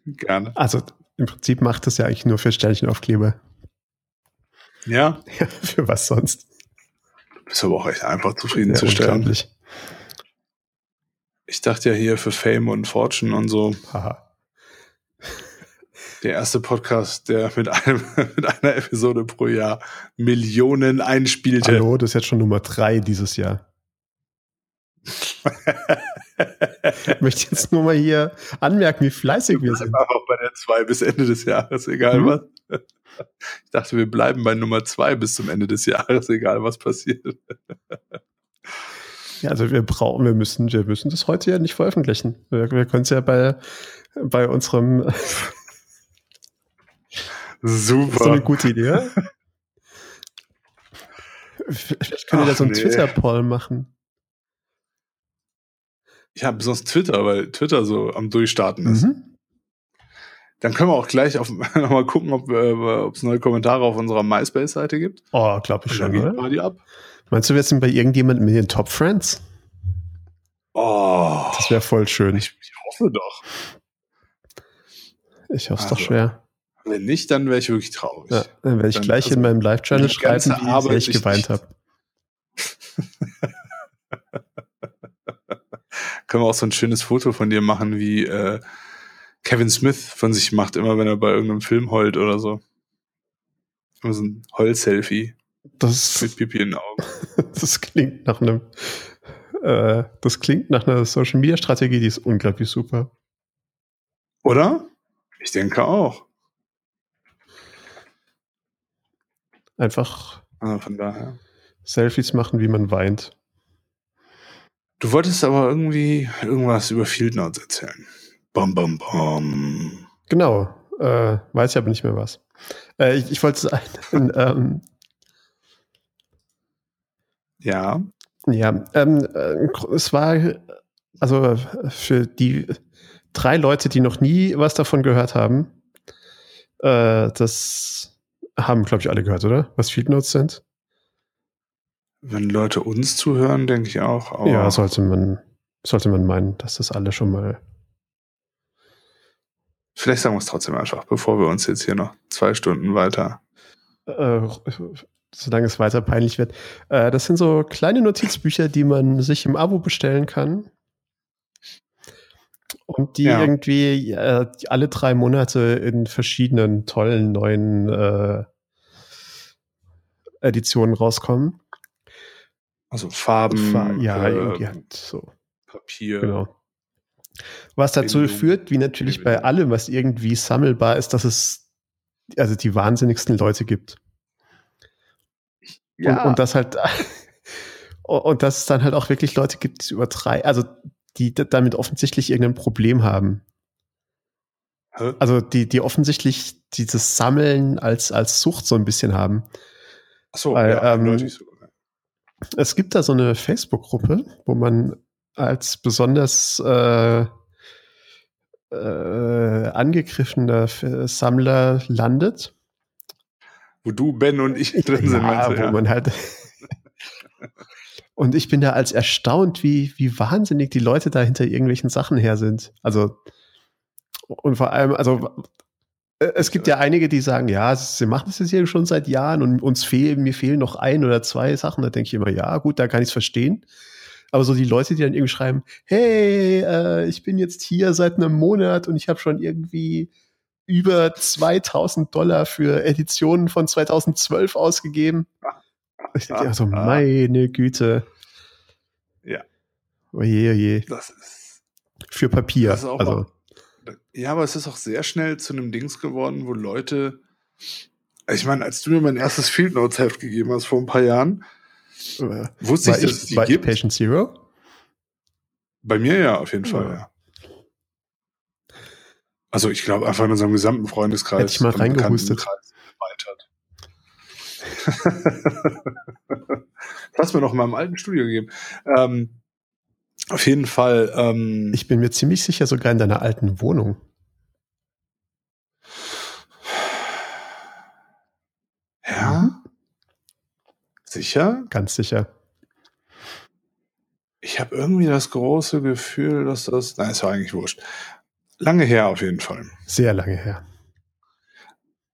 Gerne. Also im Prinzip macht das ja eigentlich nur für Sternchenaufkleber. Ja? Ja, für was sonst? Du bist aber auch echt einfach zufriedenzustellen. Ja, ich dachte ja hier für Fame und Fortune und so. Haha. Der erste Podcast, der mit, einem, <laughs> mit einer Episode pro Jahr Millionen einspielte. Hallo, das ist jetzt schon Nummer drei dieses Jahr. <laughs> ich möchte jetzt nur mal hier anmerken, wie fleißig wir sind. Auch bei der zwei bis Ende des Jahres, egal mhm. was. <laughs> Ich dachte, wir bleiben bei Nummer zwei bis zum Ende des Jahres, egal was passiert. Ja, also wir brauchen, wir müssen, wir müssen das heute ja nicht veröffentlichen. Wir, wir können es ja bei, bei unserem Super. Das ist eine gute Idee. Vielleicht können wir da so einen nee. Twitter-Poll machen. Ja, besonders Twitter, weil Twitter so am Durchstarten ist. Mhm. Dann können wir auch gleich <laughs> nochmal gucken, ob äh, es neue Kommentare auf unserer MySpace-Seite gibt. Oh, glaube ich schon. Dann geht die ab. Meinst du, wir sind bei irgendjemandem mit den Top Friends? Oh. Das wäre voll schön. Ich, ich, hoffe doch. Ich hoffe es also. doch schwer. Wenn nicht, dann wäre ich wirklich traurig. Ja, dann werde ich dann, gleich also, in meinem Live-Channel schreiben, wie Arbeit ich geweint habe. <laughs> Können wir auch so ein schönes Foto von dir machen, wie äh, Kevin Smith von sich macht, immer wenn er bei irgendeinem Film heult oder so. Immer so ein Heul-Selfie. Das, mit Pipi in den Augen. <laughs> das klingt nach einem, äh, das klingt nach einer Social-Media-Strategie, die ist unglaublich super. Oder? Ich denke auch. Einfach ah, von daher. Selfies machen, wie man weint. Du wolltest aber irgendwie irgendwas über Field Notes erzählen. Bam, bam, bam. Genau. Äh, weiß ich aber nicht mehr was. Äh, ich, ich wollte <laughs> sagen, ähm, ja. Ja, ähm, äh, es war also für die drei Leute, die noch nie was davon gehört haben, äh, das haben, glaube ich, alle gehört, oder? Was Field Notes sind? Wenn Leute uns zuhören, denke ich auch. ja, sollte man, sollte man meinen, dass das alle schon mal. Vielleicht sagen wir es trotzdem einfach, bevor wir uns jetzt hier noch zwei Stunden weiter. Äh, solange es weiter peinlich wird. Äh, das sind so kleine Notizbücher, die man sich im Abo bestellen kann. Und die ja. irgendwie äh, alle drei Monate in verschiedenen tollen neuen äh, Editionen rauskommen. Also Farben. Fa ja, äh, irgendwie halt so. Papier. Genau. Was dazu Bindung, führt, wie natürlich bei allem, was irgendwie sammelbar ist, dass es also die wahnsinnigsten Leute gibt. Ja. Und, und das halt <laughs> und dass es dann halt auch wirklich Leute gibt, die über drei, also die damit offensichtlich irgendein Problem haben. Hä? Also die, die offensichtlich dieses Sammeln als, als Sucht so ein bisschen haben. Ach so, Weil, ja, ähm, so. Es gibt da so eine Facebook-Gruppe, wo man als besonders äh, äh, angegriffener Sammler landet. Wo du, Ben und ich drin sind. Ja, wo ja. man halt <laughs> Und ich bin da als erstaunt, wie, wie wahnsinnig die Leute da hinter irgendwelchen Sachen her sind. Also, und vor allem, also, es gibt ja einige, die sagen, ja, sie machen das jetzt hier schon seit Jahren und uns fehlen, mir fehlen noch ein oder zwei Sachen. Da denke ich immer, ja, gut, da kann ich es verstehen. Aber so die Leute, die dann irgendwie schreiben, hey, äh, ich bin jetzt hier seit einem Monat und ich habe schon irgendwie über 2000 Dollar für Editionen von 2012 ausgegeben. Ich denke, also meine Güte. Ja. Oje, oje. Das ist. Für Papier. also. Auch, ja, aber es ist auch sehr schnell zu einem Dings geworden, wo Leute. Ich meine, als du mir mein erstes Field Notes Heft gegeben hast vor ein paar Jahren, äh, wusste ich, dass es die war gibt. Patient Zero? Bei mir ja, auf jeden Fall, ja. Also ich glaube einfach in unserem gesamten Freundeskreis. Hätte ich mal reingehustet. Hast <laughs> mir noch in meinem alten Studio gegeben. Ähm, auf jeden Fall. Ähm, ich bin mir ziemlich sicher sogar in deiner alten Wohnung. Ja. Mhm. Sicher? Ganz sicher. Ich habe irgendwie das große Gefühl, dass das. Nein, ist ja eigentlich wurscht. Lange her auf jeden Fall. Sehr lange her.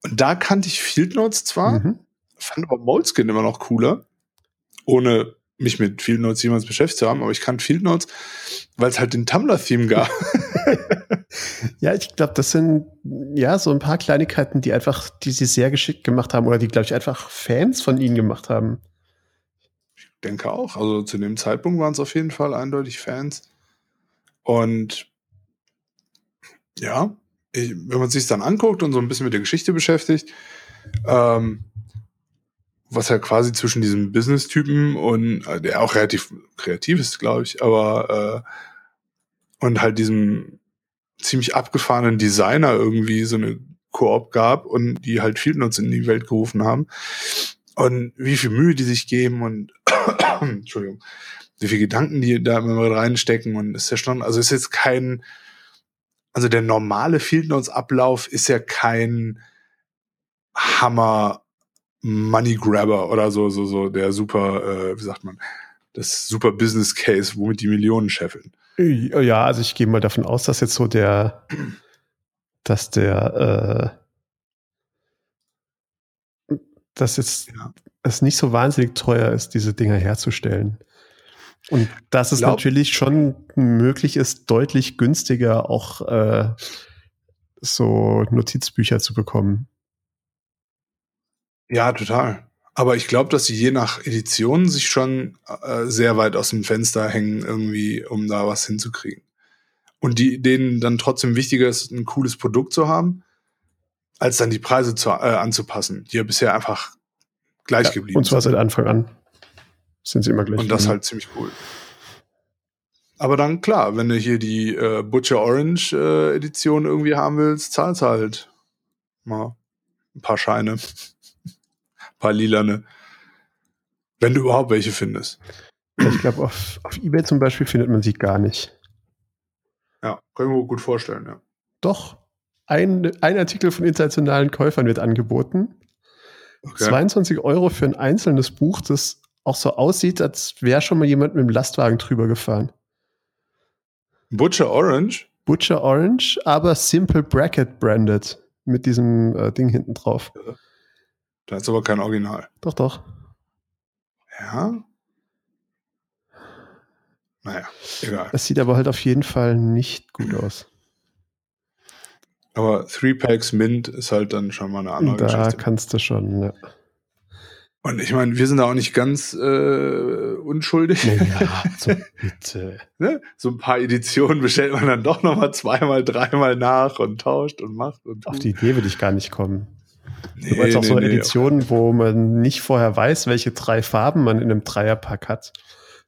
Und da kannte ich Field Notes zwar, mhm. fand aber Moleskin immer noch cooler, ohne mich mit Field Notes jemals beschäftigt zu haben, aber ich kannte Field Notes, weil es halt den Tumblr-Theme gab. <laughs> ja, ich glaube, das sind ja so ein paar Kleinigkeiten, die einfach, die sie sehr geschickt gemacht haben oder die, glaube ich, einfach Fans von ihnen gemacht haben. Ich denke auch. Also zu dem Zeitpunkt waren es auf jeden Fall eindeutig Fans. Und ja, ich, wenn man sich dann anguckt und so ein bisschen mit der Geschichte beschäftigt, ähm, was ja quasi zwischen diesem Business-Typen und äh, der auch relativ kreativ ist, glaube ich, aber äh, und halt diesem ziemlich abgefahrenen Designer irgendwie so eine Koop gab und die halt Field Notes in die Welt gerufen haben. Und wie viel Mühe die sich geben und <coughs> Entschuldigung, wie viel Gedanken die da immer reinstecken und ist ja schon, also ist jetzt kein, also der normale Field Notes Ablauf ist ja kein Hammer Money Grabber oder so, so, so der super, äh, wie sagt man, das super Business Case, womit die Millionen scheffeln. Ja, also ich gehe mal davon aus, dass jetzt so der, dass der, äh, dass jetzt ja. es nicht so wahnsinnig teuer ist, diese Dinger herzustellen. Und dass es Glaub, natürlich schon möglich ist, deutlich günstiger auch äh, so Notizbücher zu bekommen. Ja, total. Aber ich glaube, dass sie je nach Edition sich schon äh, sehr weit aus dem Fenster hängen, irgendwie, um da was hinzukriegen. Und die, denen dann trotzdem wichtiger ist, ein cooles Produkt zu haben, als dann die Preise zu, äh, anzupassen, die ja bisher einfach gleich ja, geblieben sind. Und zwar seit Anfang an sind sie immer gleich. Und das ist halt ziemlich cool. Aber dann klar, wenn du hier die äh, Butcher Orange äh, Edition irgendwie haben willst, zahlst halt mal ein paar Scheine paar lilane. Wenn du überhaupt welche findest. Ich glaube, auf, auf Ebay zum Beispiel findet man sie gar nicht. Ja, können wir gut vorstellen, ja. Doch. Ein, ein Artikel von internationalen Käufern wird angeboten. Okay. 22 Euro für ein einzelnes Buch, das auch so aussieht, als wäre schon mal jemand mit dem Lastwagen drüber gefahren. Butcher Orange? Butcher Orange, aber Simple Bracket branded mit diesem äh, Ding hinten drauf. Ja. Da ist aber kein Original. Doch, doch. Ja. Naja, egal. Es sieht aber halt auf jeden Fall nicht gut <laughs> aus. Aber Three Packs Mint ist halt dann schon mal eine andere da Geschichte. Da kannst du schon, ja. Und ich meine, wir sind da auch nicht ganz äh, unschuldig. Ja, <laughs> so bitte. ne? So ein paar Editionen bestellt man dann doch noch mal zweimal, dreimal nach und tauscht und macht. Und Auf die Idee würde ich gar nicht kommen. Nee, du meinst auch nee, so Editionen, nee. wo man nicht vorher weiß, welche drei Farben man in einem Dreierpack hat.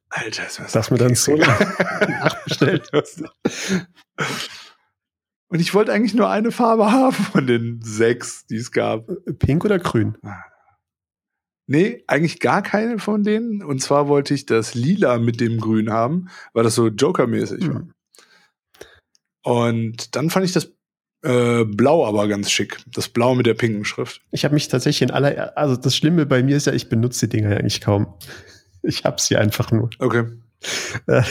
Alter, ist was Dass man dann so <laughs> nachbestellt. Und ich wollte eigentlich nur eine Farbe haben von den sechs, die es gab. Pink oder grün? Nee, eigentlich gar keine von denen. Und zwar wollte ich das Lila mit dem Grün haben, weil das so Joker-mäßig hm. war. Und dann fand ich das äh, Blau aber ganz schick. Das Blau mit der pinken Schrift. Ich habe mich tatsächlich in aller, also das Schlimme bei mir ist ja, ich benutze die Dinger ja eigentlich kaum. Ich habe sie einfach nur. Okay. Äh.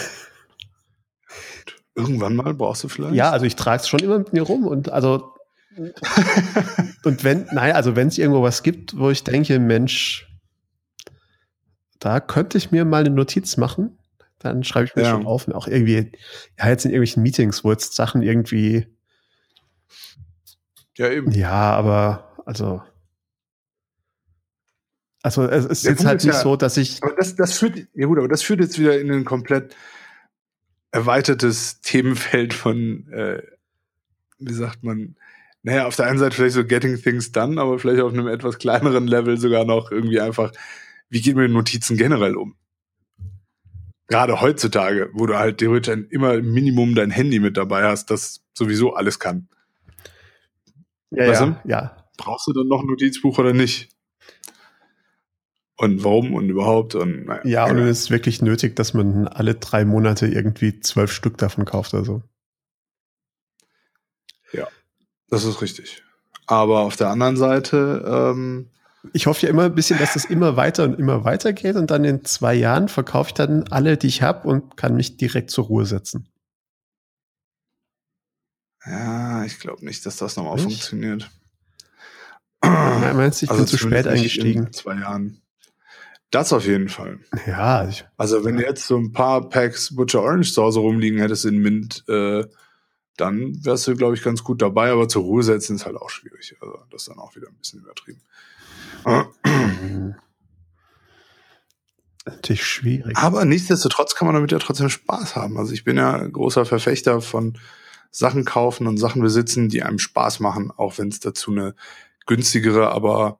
Irgendwann mal brauchst du vielleicht? Ja, also ich trage es schon immer mit mir rum und also <laughs> und wenn, naja, also wenn es irgendwo was gibt, wo ich denke, Mensch, da könnte ich mir mal eine Notiz machen, dann schreibe ich mir ja. schon auf und auch irgendwie, ja, jetzt in irgendwelchen Meetings, wo jetzt Sachen irgendwie ja, eben. Ja, aber also. Also es, ist jetzt halt nicht ja, so, dass ich. Aber das, das führt, ja gut, aber das führt jetzt wieder in ein komplett erweitertes Themenfeld von, äh, wie sagt man, naja, auf der einen Seite vielleicht so Getting Things Done, aber vielleicht auf einem etwas kleineren Level sogar noch irgendwie einfach, wie geht man mit Notizen generell um? Gerade heutzutage, wo du halt theoretisch immer im Minimum dein Handy mit dabei hast, das sowieso alles kann. Ja, ja, ja. Brauchst du dann noch ein Notizbuch oder nicht? und warum und überhaupt und naja. Ja, und es ist wirklich nötig, dass man alle drei Monate irgendwie zwölf Stück davon kauft oder so. Ja, das ist richtig. Aber auf der anderen Seite, ähm, ich hoffe ja immer ein bisschen, dass das immer weiter und immer weiter geht und dann in zwei Jahren verkaufe ich dann alle, die ich habe und kann mich direkt zur Ruhe setzen. Ja, ich glaube nicht, dass das nochmal funktioniert. Meinst du, ich also bin zu spät eingestiegen? In zwei Jahren. Das auf jeden Fall. Ja. Ich, also wenn du jetzt so ein paar Packs Butcher Orange zu Hause rumliegen hättest in Mint, äh, dann wärst du, glaube ich, ganz gut dabei, aber zur Ruhe setzen ist halt auch schwierig. Also das ist dann auch wieder ein bisschen übertrieben. <clears throat> Natürlich schwierig. Aber nichtsdestotrotz kann man damit ja trotzdem Spaß haben. Also ich bin ja großer Verfechter von Sachen kaufen und Sachen besitzen, die einem Spaß machen, auch wenn es dazu eine günstigere, aber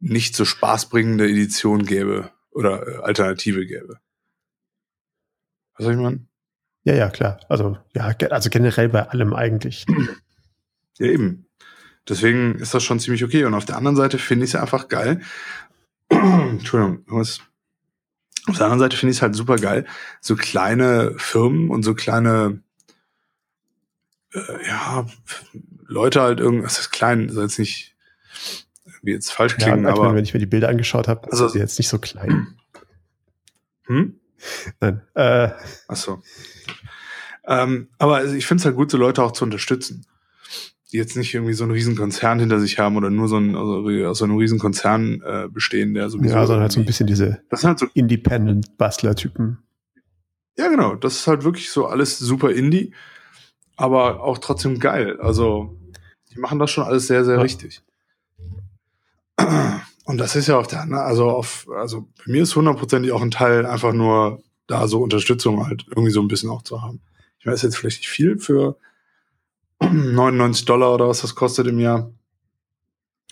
nicht so spaßbringende Edition gäbe oder äh, Alternative gäbe. Was soll ich meinen? Ja, ja, klar. Also, ja, also generell bei allem eigentlich. <clears throat> Ja, eben. Deswegen ist das schon ziemlich okay. Und auf der anderen Seite finde ich es einfach geil. <clears throat> Entschuldigung, was? Auf der anderen Seite finde ich es halt super geil, so kleine Firmen und so kleine, äh, ja, Leute halt irgendwas ist klein, soll jetzt nicht wie jetzt falsch klingen, ja, aber wenn ich mir die Bilder angeschaut habe, also, ist sie jetzt nicht so klein. Hm? Nein. Äh. Ach so. Ähm, aber also ich finde es halt gut, so Leute auch zu unterstützen, die jetzt nicht irgendwie so einen riesen Konzern hinter sich haben oder nur so ein, also aus so einem riesen Konzern äh, bestehen, der sowieso. Ja, sondern halt so ein bisschen diese das sind halt so Independent-Bastler-Typen. Ja, genau. Das ist halt wirklich so alles super Indie, aber auch trotzdem geil. Also, die machen das schon alles sehr, sehr ja. richtig. Und das ist ja auch da, ne? also auf, also bei mir ist hundertprozentig auch ein Teil einfach nur da so Unterstützung halt irgendwie so ein bisschen auch zu haben. Ich weiß jetzt vielleicht nicht viel für 99 Dollar oder was das kostet im Jahr.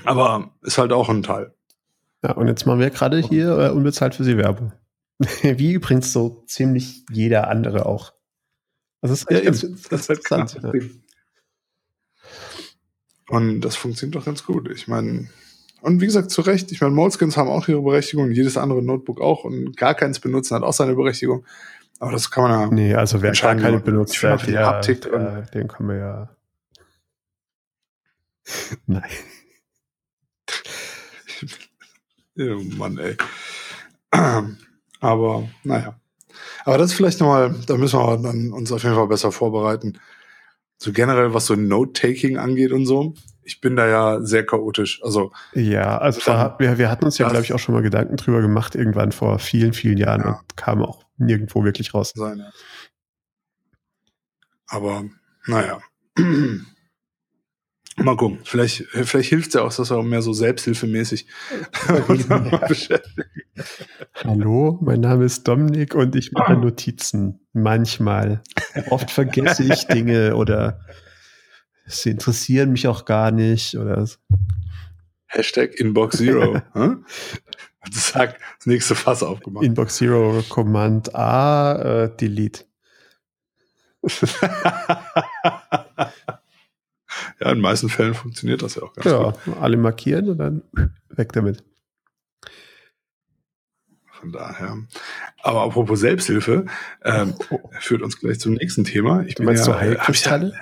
Aber ist halt auch ein Teil. Ja, und jetzt machen wir gerade hier äh, unbezahlt für sie Werbung. <laughs> Wie übrigens so ziemlich jeder andere auch. Das ist ja, ganz, das, das ist halt interessant. Ja. Und das funktioniert doch ganz gut. Ich meine, und wie gesagt, zu Recht, ich meine, Moleskins haben auch ihre Berechtigung, jedes andere Notebook auch und gar keins benutzen hat auch seine Berechtigung. Aber das kann man ja. Nee, also wer gar keine benutzt, der, die der, Haptik der, den können wir ja. <laughs> Nein. <laughs> oh Mann, ey. <clears throat> Aber, naja. Aber das ist vielleicht nochmal, da müssen wir dann uns auf jeden Fall besser vorbereiten. So generell, was so Note-Taking angeht und so ich bin da ja sehr chaotisch. Also ja, also da, wir, wir hatten uns ja, glaube ich, auch schon mal Gedanken drüber gemacht, irgendwann vor vielen, vielen Jahren ja. und kam auch nirgendwo wirklich raus. Sein, ja. Aber naja. Mal gucken. Vielleicht, vielleicht hilft es ja auch, dass er auch mehr so selbsthilfemäßig <laughs> Hallo, mein Name ist Dominik und ich mache Notizen. Manchmal. Oft vergesse ich Dinge oder sie interessieren mich auch gar nicht oder so. Hashtag Inbox Zero. <laughs> Zack, das nächste Fass aufgemacht. Inbox Zero, Command A, äh, Delete. <laughs> ja, in den meisten Fällen funktioniert das ja auch ganz ja, gut. alle markieren und dann <laughs> weg damit. Von daher. Aber apropos Selbsthilfe, ähm, <laughs> oh. führt uns gleich zum nächsten Thema. Ich bin Meinst ja, du Heilkristalle?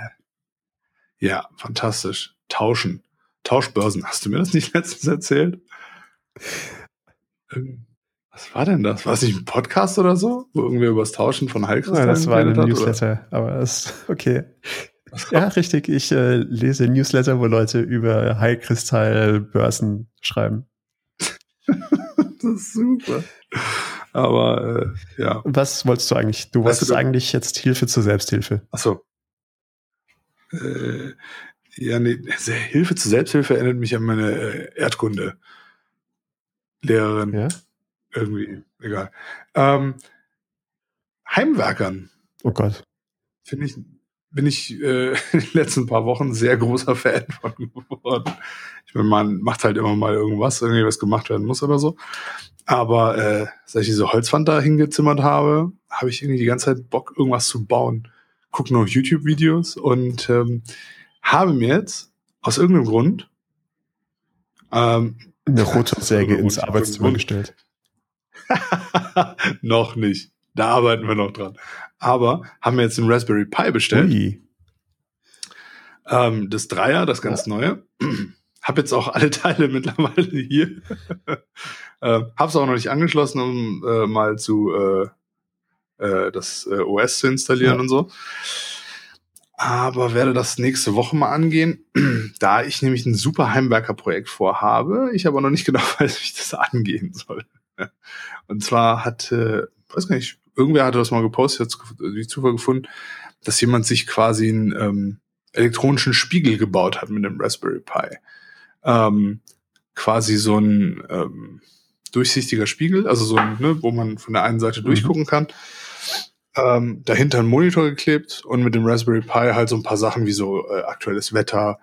Ja, fantastisch. Tauschen. Tauschbörsen. Hast du mir das nicht <laughs> letztens erzählt? Ähm, was war denn das? War es nicht ein Podcast oder so? Wo irgendwer über das Tauschen von Heilkristallen ja, das war ein Newsletter, oder? aber das ist okay. Ja, <laughs> richtig. Ich äh, lese Newsletter, wo Leute über Heilkristallbörsen schreiben. das ist super. Aber äh, ja. Was wolltest du eigentlich? Du wolltest du, eigentlich jetzt Hilfe zur Selbsthilfe. Ach so äh, ja, nee, Hilfe zur Selbsthilfe erinnert mich an meine äh, Erdkunde-Lehrerin. Ja? Irgendwie, egal. Ähm, Heimwerkern. Oh Gott. Finde ich, bin ich äh, <laughs> in den letzten paar Wochen sehr großer Fan von geworden. Ich meine, man macht halt immer mal irgendwas, irgendwie was gemacht werden muss oder so. Aber äh, seit ich diese Holzwand da hingezimmert habe, habe ich irgendwie die ganze Zeit Bock, irgendwas zu bauen gucke noch YouTube-Videos und ähm, habe mir jetzt aus irgendeinem Grund ähm, Eine Rotorsäge ins Arbeitszimmer gestellt. <laughs> <laughs> noch nicht. Da arbeiten wir noch dran. Aber haben wir jetzt einen Raspberry Pi bestellt. Ähm, das Dreier, das ganz ja. neue. <clears throat> Hab jetzt auch alle Teile <laughs> mittlerweile hier. <laughs> äh, hab's auch noch nicht angeschlossen, um äh, mal zu äh, äh, das äh, OS zu installieren ja. und so. Aber werde das nächste Woche mal angehen, <clears throat> da ich nämlich ein super Heimwerker-Projekt vorhabe. Ich aber noch nicht <laughs> genau weiß, wie ich das angehen soll. Und zwar hat, äh, weiß gar nicht, irgendwer hatte das mal gepostet, hat durch Zufall gefunden, dass jemand sich quasi einen ähm, elektronischen Spiegel gebaut hat mit dem Raspberry Pi. Ähm, quasi so ein ähm, durchsichtiger Spiegel, also so ein, ne, wo man von der einen Seite mhm. durchgucken kann ähm, dahinter einen Monitor geklebt und mit dem Raspberry Pi halt so ein paar Sachen wie so äh, aktuelles Wetter,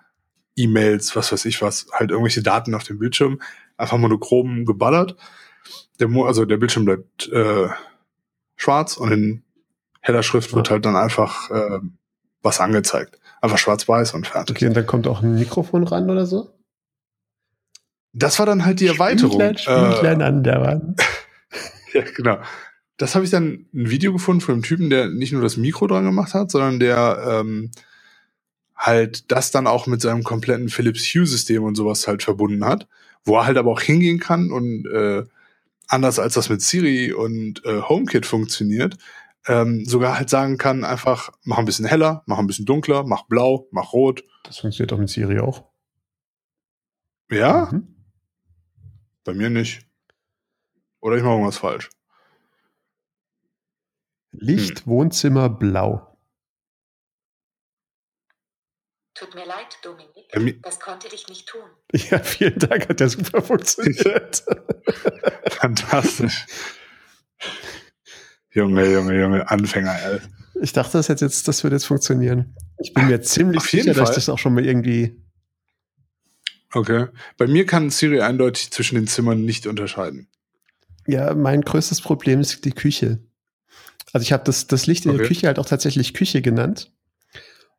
E-Mails, was weiß ich was, halt irgendwelche Daten auf dem Bildschirm, einfach monochrom geballert. Der Mo also der Bildschirm bleibt äh, schwarz und in heller Schrift wird halt dann einfach äh, was angezeigt. Einfach schwarz-weiß und fertig. Okay, und dann kommt auch ein Mikrofon ran oder so? Das war dann halt die Erweiterung. Spieglein äh, an der Wand. <laughs> ja, genau das habe ich dann ein Video gefunden von einem Typen, der nicht nur das Mikro dran gemacht hat, sondern der ähm, halt das dann auch mit seinem kompletten Philips Hue-System und sowas halt verbunden hat, wo er halt aber auch hingehen kann und äh, anders als das mit Siri und äh, HomeKit funktioniert, ähm, sogar halt sagen kann, einfach mach ein bisschen heller, mach ein bisschen dunkler, mach blau, mach rot. Das funktioniert doch mit Siri auch. Ja? Mhm. Bei mir nicht. Oder ich mache irgendwas falsch. Licht, hm. Wohnzimmer, blau. Tut mir leid, Dominik. Das konnte ich nicht tun. <laughs> Ja, vielen Dank, hat der super funktioniert. <laughs> Fantastisch. Junge, Junge, Junge, Anfänger, ey. Ich dachte, das, jetzt, das würde jetzt funktionieren. Ich bin mir ziemlich sicher, dass ich das auch schon mal irgendwie. Okay. Bei mir kann Siri eindeutig zwischen den Zimmern nicht unterscheiden. Ja, mein größtes Problem ist die Küche. Also ich habe das, das Licht in okay. der Küche halt auch tatsächlich Küche genannt.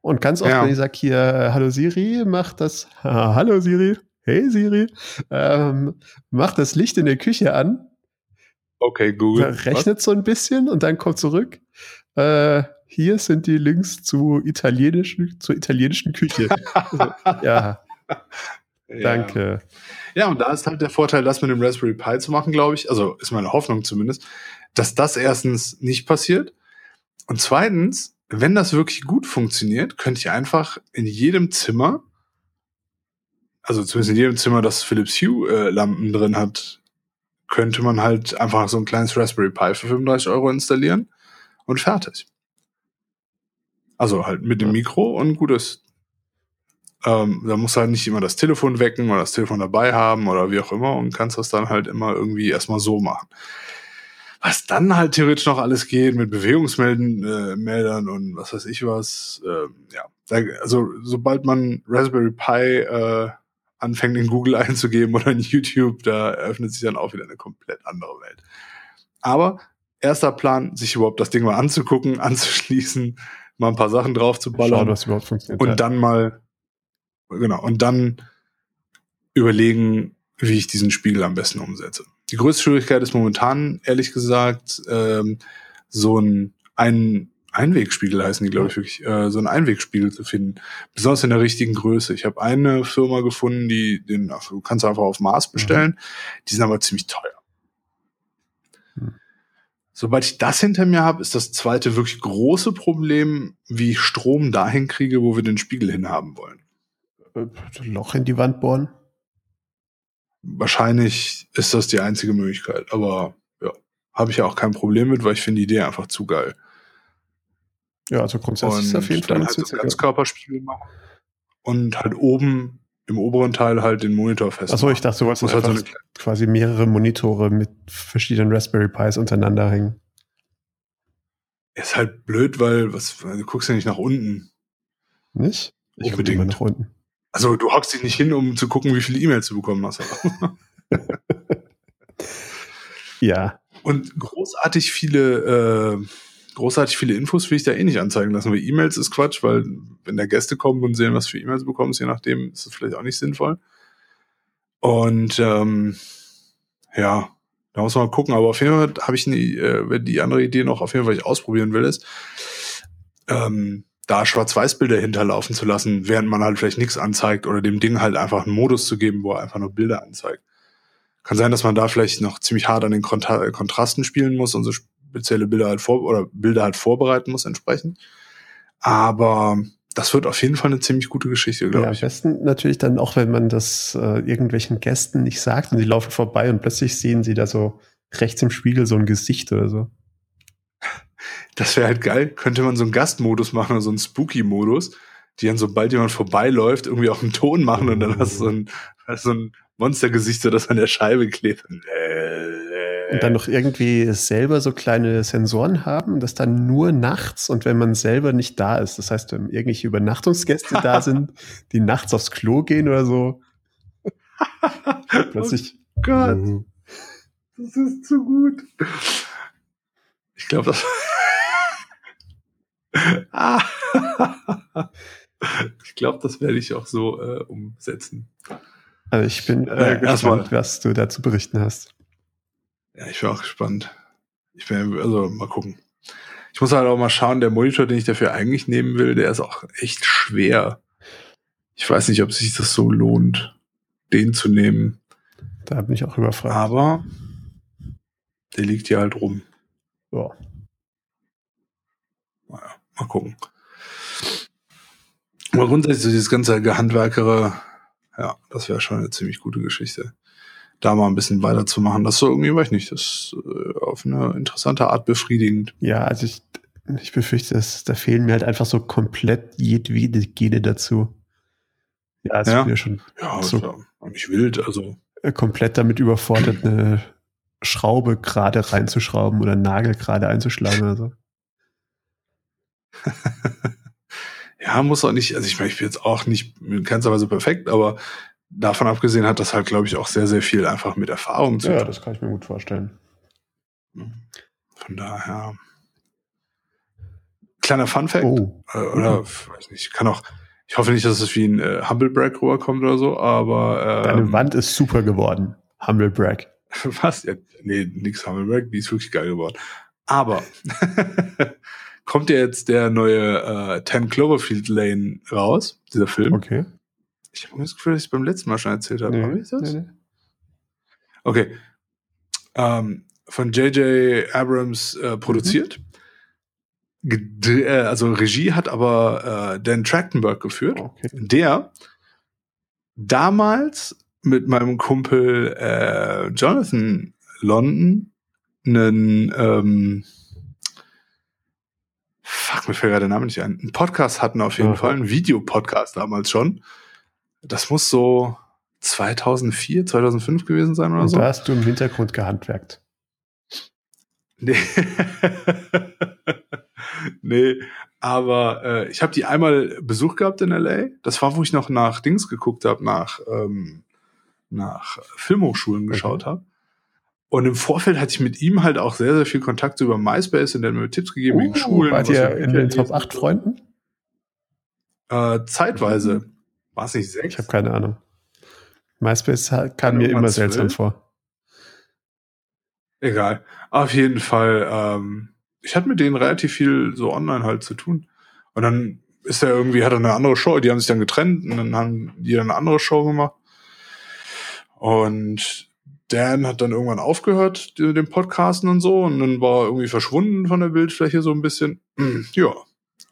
Und ganz oft, ja. wenn ich sage hier, äh, hallo Siri, mach das, <laughs> hallo Siri, hey Siri, ähm, mach das Licht in der Küche an. Okay, Google. Rechnet Was? so ein bisschen und dann kommt zurück. Äh, hier sind die Links zu italienischen, zur italienischen Küche. also, <laughs> ja. Danke. Ja, und da ist halt der Vorteil, das mit dem Raspberry Pi zu machen, glaube ich. Also ist meine Hoffnung zumindest, dass das erstens nicht passiert. Und zweitens, wenn das wirklich gut funktioniert, könnte ich einfach in jedem Zimmer, also zumindest in jedem Zimmer, das Philips Hue äh, Lampen drin hat, könnte man halt einfach so ein kleines Raspberry Pi für 35 Euro installieren und fertig. Also halt mit dem Mikro und gutes. Ähm, da musst du halt nicht immer das Telefon wecken oder das Telefon dabei haben oder wie auch immer und kannst das dann halt immer irgendwie erstmal so machen was dann halt theoretisch noch alles geht mit Bewegungsmeldern äh, und was weiß ich was. Äh, ja, also sobald man Raspberry Pi äh, anfängt in Google <laughs> einzugeben oder in YouTube, da eröffnet sich dann auch wieder eine komplett andere Welt. Aber erster Plan, sich überhaupt das Ding mal anzugucken, <laughs> anzuschließen, mal ein paar Sachen drauf zu ballern Schauen, was überhaupt funktioniert. Und dann mal, genau, und dann überlegen, wie ich diesen Spiegel am besten umsetze. Die größte Schwierigkeit ist momentan, ehrlich gesagt, ähm, so ein, ein Einwegspiegel heißen die, glaube ich, wirklich, äh, so ein Einwegspiegel zu finden. Besonders in der richtigen Größe. Ich habe eine Firma gefunden, die den du kannst einfach auf Maß mhm. bestellen. Mhm. Die sind aber ziemlich teuer. Mhm. Sobald ich das hinter mir habe, ist das zweite wirklich große Problem, wie ich Strom dahin kriege, wo wir den Spiegel hinhaben wollen. Äh, Loch in die Wand bohren? Wahrscheinlich ist das die einzige Möglichkeit. Aber ja, habe ich ja auch kein Problem mit, weil ich finde die Idee einfach zu geil. Ja, also grundsätzlich ist auf jeden Fall dann halt so Ganzkörperspiegel machen und halt oben im oberen Teil halt den Monitor fest. Achso, ich dachte, du wolltest halt so quasi mehrere Monitore mit verschiedenen Raspberry Pis untereinander hängen. Ist halt blöd, weil was, du guckst ja nicht nach unten. Nicht? Ich gucke immer nach unten. Also du hockst dich nicht hin, um zu gucken, wie viele E-Mails du bekommen hast. <laughs> ja. Und großartig viele, äh, großartig viele Infos will ich da eh nicht anzeigen lassen, weil E-Mails ist Quatsch, weil wenn da Gäste kommen und sehen, was für E-Mails du bekommst, je nachdem ist es vielleicht auch nicht sinnvoll. Und ähm, ja, da muss man mal gucken. Aber auf jeden Fall habe ich nie, äh, die andere Idee noch auf jeden Fall, ich ausprobieren will, ist, ähm, da Schwarz-Weiß-Bilder hinterlaufen zu lassen, während man halt vielleicht nichts anzeigt oder dem Ding halt einfach einen Modus zu geben, wo er einfach nur Bilder anzeigt. Kann sein, dass man da vielleicht noch ziemlich hart an den Kontra Kontrasten spielen muss und so spezielle Bilder halt vor oder Bilder halt vorbereiten muss entsprechend. Aber das wird auf jeden Fall eine ziemlich gute Geschichte, glaube ja, ich. Am besten natürlich dann auch, wenn man das äh, irgendwelchen Gästen nicht sagt und die laufen vorbei und plötzlich sehen sie da so rechts im Spiegel so ein Gesicht oder so. Das wäre halt geil. Könnte man so einen Gastmodus machen oder so einen Spooky-Modus, die dann, sobald jemand vorbeiläuft, irgendwie auch einen Ton machen und dann hast du so ein, hast so ein Monstergesicht, so das an der Scheibe klebt. Und dann noch irgendwie selber so kleine Sensoren haben das dann nur nachts und wenn man selber nicht da ist. Das heißt, wenn irgendwelche Übernachtungsgäste da <laughs> sind, die nachts aufs Klo gehen oder so. <laughs> Plötzlich. Oh Gott. Das ist zu gut. Ich glaube, das. <laughs> Ich glaube, das werde ich auch so äh, umsetzen. Also ich bin äh, Äh, gespannt, was du da zu berichten hast. Ja, ich bin auch gespannt. Ich bin, also mal gucken. Ich muss halt auch mal schauen, der Monitor, den ich dafür eigentlich nehmen will, der ist auch echt schwer. Ich weiß nicht, ob sich das so lohnt, den zu nehmen. Da bin ich auch überfragt. Aber der liegt hier halt rum. Ja. Mal gucken. Aber grundsätzlich so dieses ganze Gehandwerkere, ja, das wäre schon eine ziemlich gute Geschichte. Da mal ein bisschen weiterzumachen, das so irgendwie, weiß ich nicht, das ist äh, auf eine interessante Art befriedigend. Ja, also ich, ich befürchte, dass, da fehlen mir halt einfach so komplett jedwede Gene dazu. Ja, also Ja. ja schon Ja, So. ja nicht wild, also äh, komplett damit überfordert, eine Schraube gerade reinzuschrauben oder einen Nagel gerade einzuschlagen oder so. <laughs> ja, muss auch nicht, also ich meine, ich bin jetzt auch nicht in keinster Weise perfekt, aber davon abgesehen hat das halt, glaube ich, auch sehr, sehr viel einfach mit Erfahrung zu Ja, tun. das kann ich mir gut vorstellen. Von daher. Kleiner Fun Fact. Oh, Äh, oder weiß nicht, kann auch, ich hoffe nicht, dass es wie ein äh, Humblebrag rüberkommt oder so, aber deine ähm, Wand ist super geworden. Humble Brag. <laughs> was? Ja, nee, nix Humblebrag, die ist wirklich geil geworden. Aber <laughs> kommt ja jetzt der neue äh, 10 Cloverfield Lane raus, dieser Film. Okay. Ich habe das Gefühl, dass ich beim letzten Mal schon erzählt habe. Hab ich das? nee, nee. Okay. Ähm, von J.J. Abrams äh, produziert. Ged- äh, also Regie hat aber äh, Dan Trachtenberg geführt. Okay. der damals mit meinem Kumpel äh, Jonathan London einen ähm, fuck, mir fällt gerade der Name nicht ein, einen Podcast hatten auf jeden Aha. Fall, einen Videopodcast damals schon. Das muss so 2004, 2005 gewesen sein oder Und so. da hast du im Hintergrund gehandwerkt. Nee. <laughs> nee, aber äh, ich habe die einmal Besuch gehabt in LA. Das war, wo ich noch nach Dings geguckt habe, nach, ähm, nach Filmhochschulen geschaut habe. Und im Vorfeld hatte ich mit ihm halt auch sehr, sehr viel Kontakt über MySpace und der hat mir Tipps gegeben wegen Schulen. Uh, wart ihr in den Top lesen. 8 Freunden? Äh, zeitweise. War es nicht sechs? Ich habe keine Ahnung. MySpace kam mir immer seltsam zwölf? vor. Egal. Auf jeden Fall, ähm, ich hatte mit denen relativ viel so online halt zu tun. Und dann ist er irgendwie, hat er eine andere Show, die haben sich dann getrennt und dann haben die dann eine andere Show gemacht. Und Dan hat dann irgendwann aufgehört, den Podcasten und so, und dann war er irgendwie verschwunden von der Bildfläche so ein bisschen. <clears throat> Ja.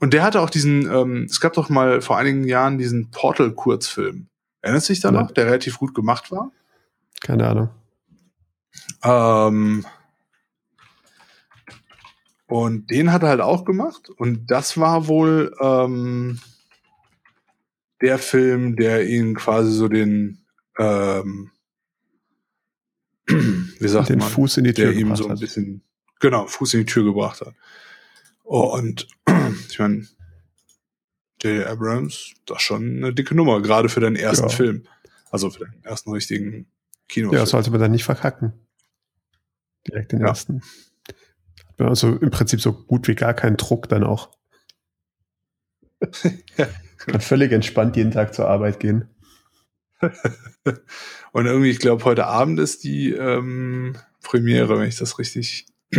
Und der hatte auch diesen, ähm, es gab doch mal vor einigen Jahren diesen Portal-Kurzfilm. Erinnert sich da Ja. noch, der relativ gut gemacht war? Keine Ahnung. Ähm, und den hat er halt auch gemacht. Und das war wohl ähm, der Film, der ihn quasi so den, ähm, wie sagt Den man, Fuß in die Tür der ihm gebracht so ein hat. bisschen, genau, Fuß in die Tür gebracht hat. Und <clears throat> ich meine, J.J. Abrams, das ist schon eine dicke Nummer, gerade für deinen ersten Ja. Film. Also für deinen ersten richtigen Kinofilm. Ja, sollte man dann nicht verkacken. Direkt den Ja. ersten. Also im Prinzip so gut wie gar keinen Druck dann auch. <laughs> Kann völlig entspannt jeden Tag zur Arbeit gehen. <laughs> Und irgendwie, ich glaube, heute Abend ist die ähm, Premiere, wenn ich das richtig. <clears throat>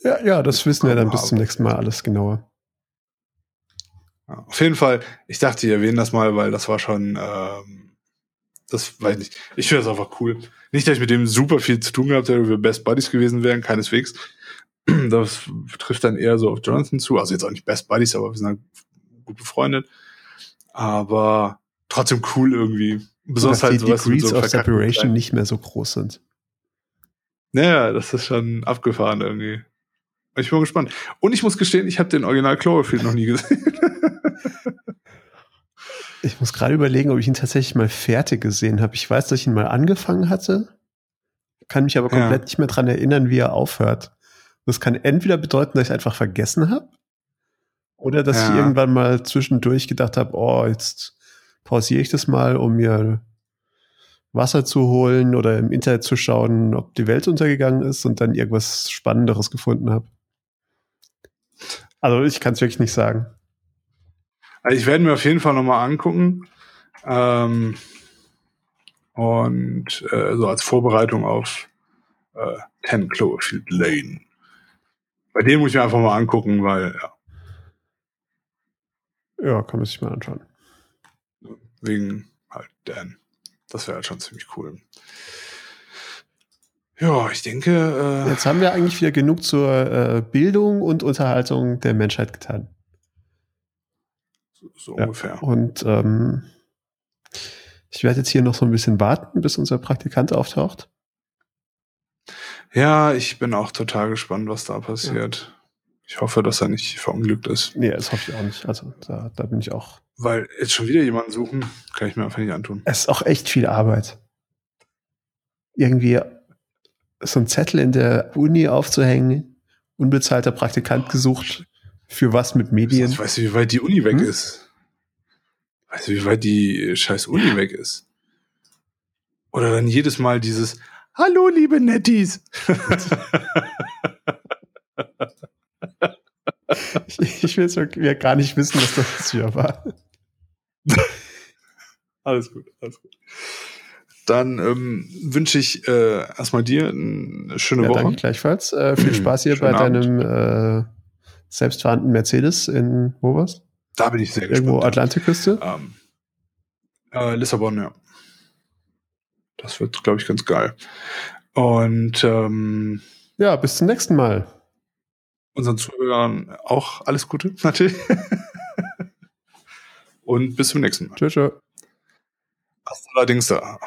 ja, ja, das wissen wir dann bis zum nächsten Mal alles genauer. Ja, auf jeden Fall, ich dachte, ich erwähne das mal, weil das war schon, ähm, das weiß ich nicht. Ich finde das einfach cool. Nicht, dass ich mit dem super viel zu tun gehabt hätte, wir Best Buddies gewesen wären, keineswegs. <clears throat> Das trifft dann eher so auf Jonathan zu. Also jetzt auch nicht Best Buddies, aber wir sind halt gut befreundet. Aber trotzdem cool irgendwie. Besonders halt die sowas Degrees so of Separation nicht mehr so groß sind. Naja, das ist schon abgefahren irgendwie. Ich bin gespannt. Und ich muss gestehen, ich habe den Original Cloverfield noch nie gesehen. <laughs> ich muss gerade überlegen, ob ich ihn tatsächlich mal fertig gesehen habe. Ich weiß, dass ich ihn mal angefangen hatte, kann mich aber komplett ja. nicht mehr dran erinnern, wie er aufhört. Das kann entweder bedeuten, dass ich einfach vergessen habe, oder dass ja. ich irgendwann mal zwischendurch gedacht habe, oh, jetzt pausiere ich das mal, um mir Wasser zu holen oder im Internet zu schauen, ob die Welt untergegangen ist und dann irgendwas Spannenderes gefunden habe. Also ich kann es wirklich nicht sagen. Also ich werde mir auf jeden Fall nochmal angucken. Ähm, und äh, so als Vorbereitung auf äh, 10 Cloverfield Lane. Bei dem muss ich mir einfach mal angucken, weil ja. Ja, kann man sich mal anschauen. Wegen halt Dan. Das wäre halt schon ziemlich cool. Ja, ich denke. Äh Jetzt haben wir eigentlich wieder genug zur äh, Bildung und Unterhaltung der Menschheit getan. So, so ja. ungefähr. Und ähm, ich werde jetzt hier noch so ein bisschen warten, bis unser Praktikant auftaucht. Ja, ich bin auch total gespannt, was da passiert. Ja. Ich hoffe, dass er nicht verunglückt ist. Nee, das hoffe ich auch nicht. Also da, da bin ich auch. Weil jetzt schon wieder jemanden suchen, kann ich mir einfach nicht antun. Es ist auch echt viel Arbeit. Irgendwie so ein Zettel in der Uni aufzuhängen, unbezahlter Praktikant gesucht, für was mit Medien. Ich weiß nicht, wie weit die Uni weg hm? ist. Weißt du, wie weit die scheiß Uni weg ist? Oder dann jedes Mal dieses Hallo, liebe Netties. <laughs> ich, ich will jetzt gar nicht wissen, was das hier war. Alles gut, alles gut. Dann ähm, wünsche ich äh, erstmal dir eine schöne ja, Woche. Danke gleichfalls. Äh, viel <clears throat> Spaß hier bei Abend. deinem äh, selbstfahrenden Mercedes in wo war's? Da bin ich sehr gespannt. Irgendwo Atlantikküste? Ähm, äh, Lissabon, ja. Das wird, glaube ich, ganz geil. Und ähm, ja, bis zum nächsten Mal. Unseren Zuhörern auch alles Gute, <laughs> natürlich. Und bis zum nächsten Mal. Tschüss. Hasta allerdings da.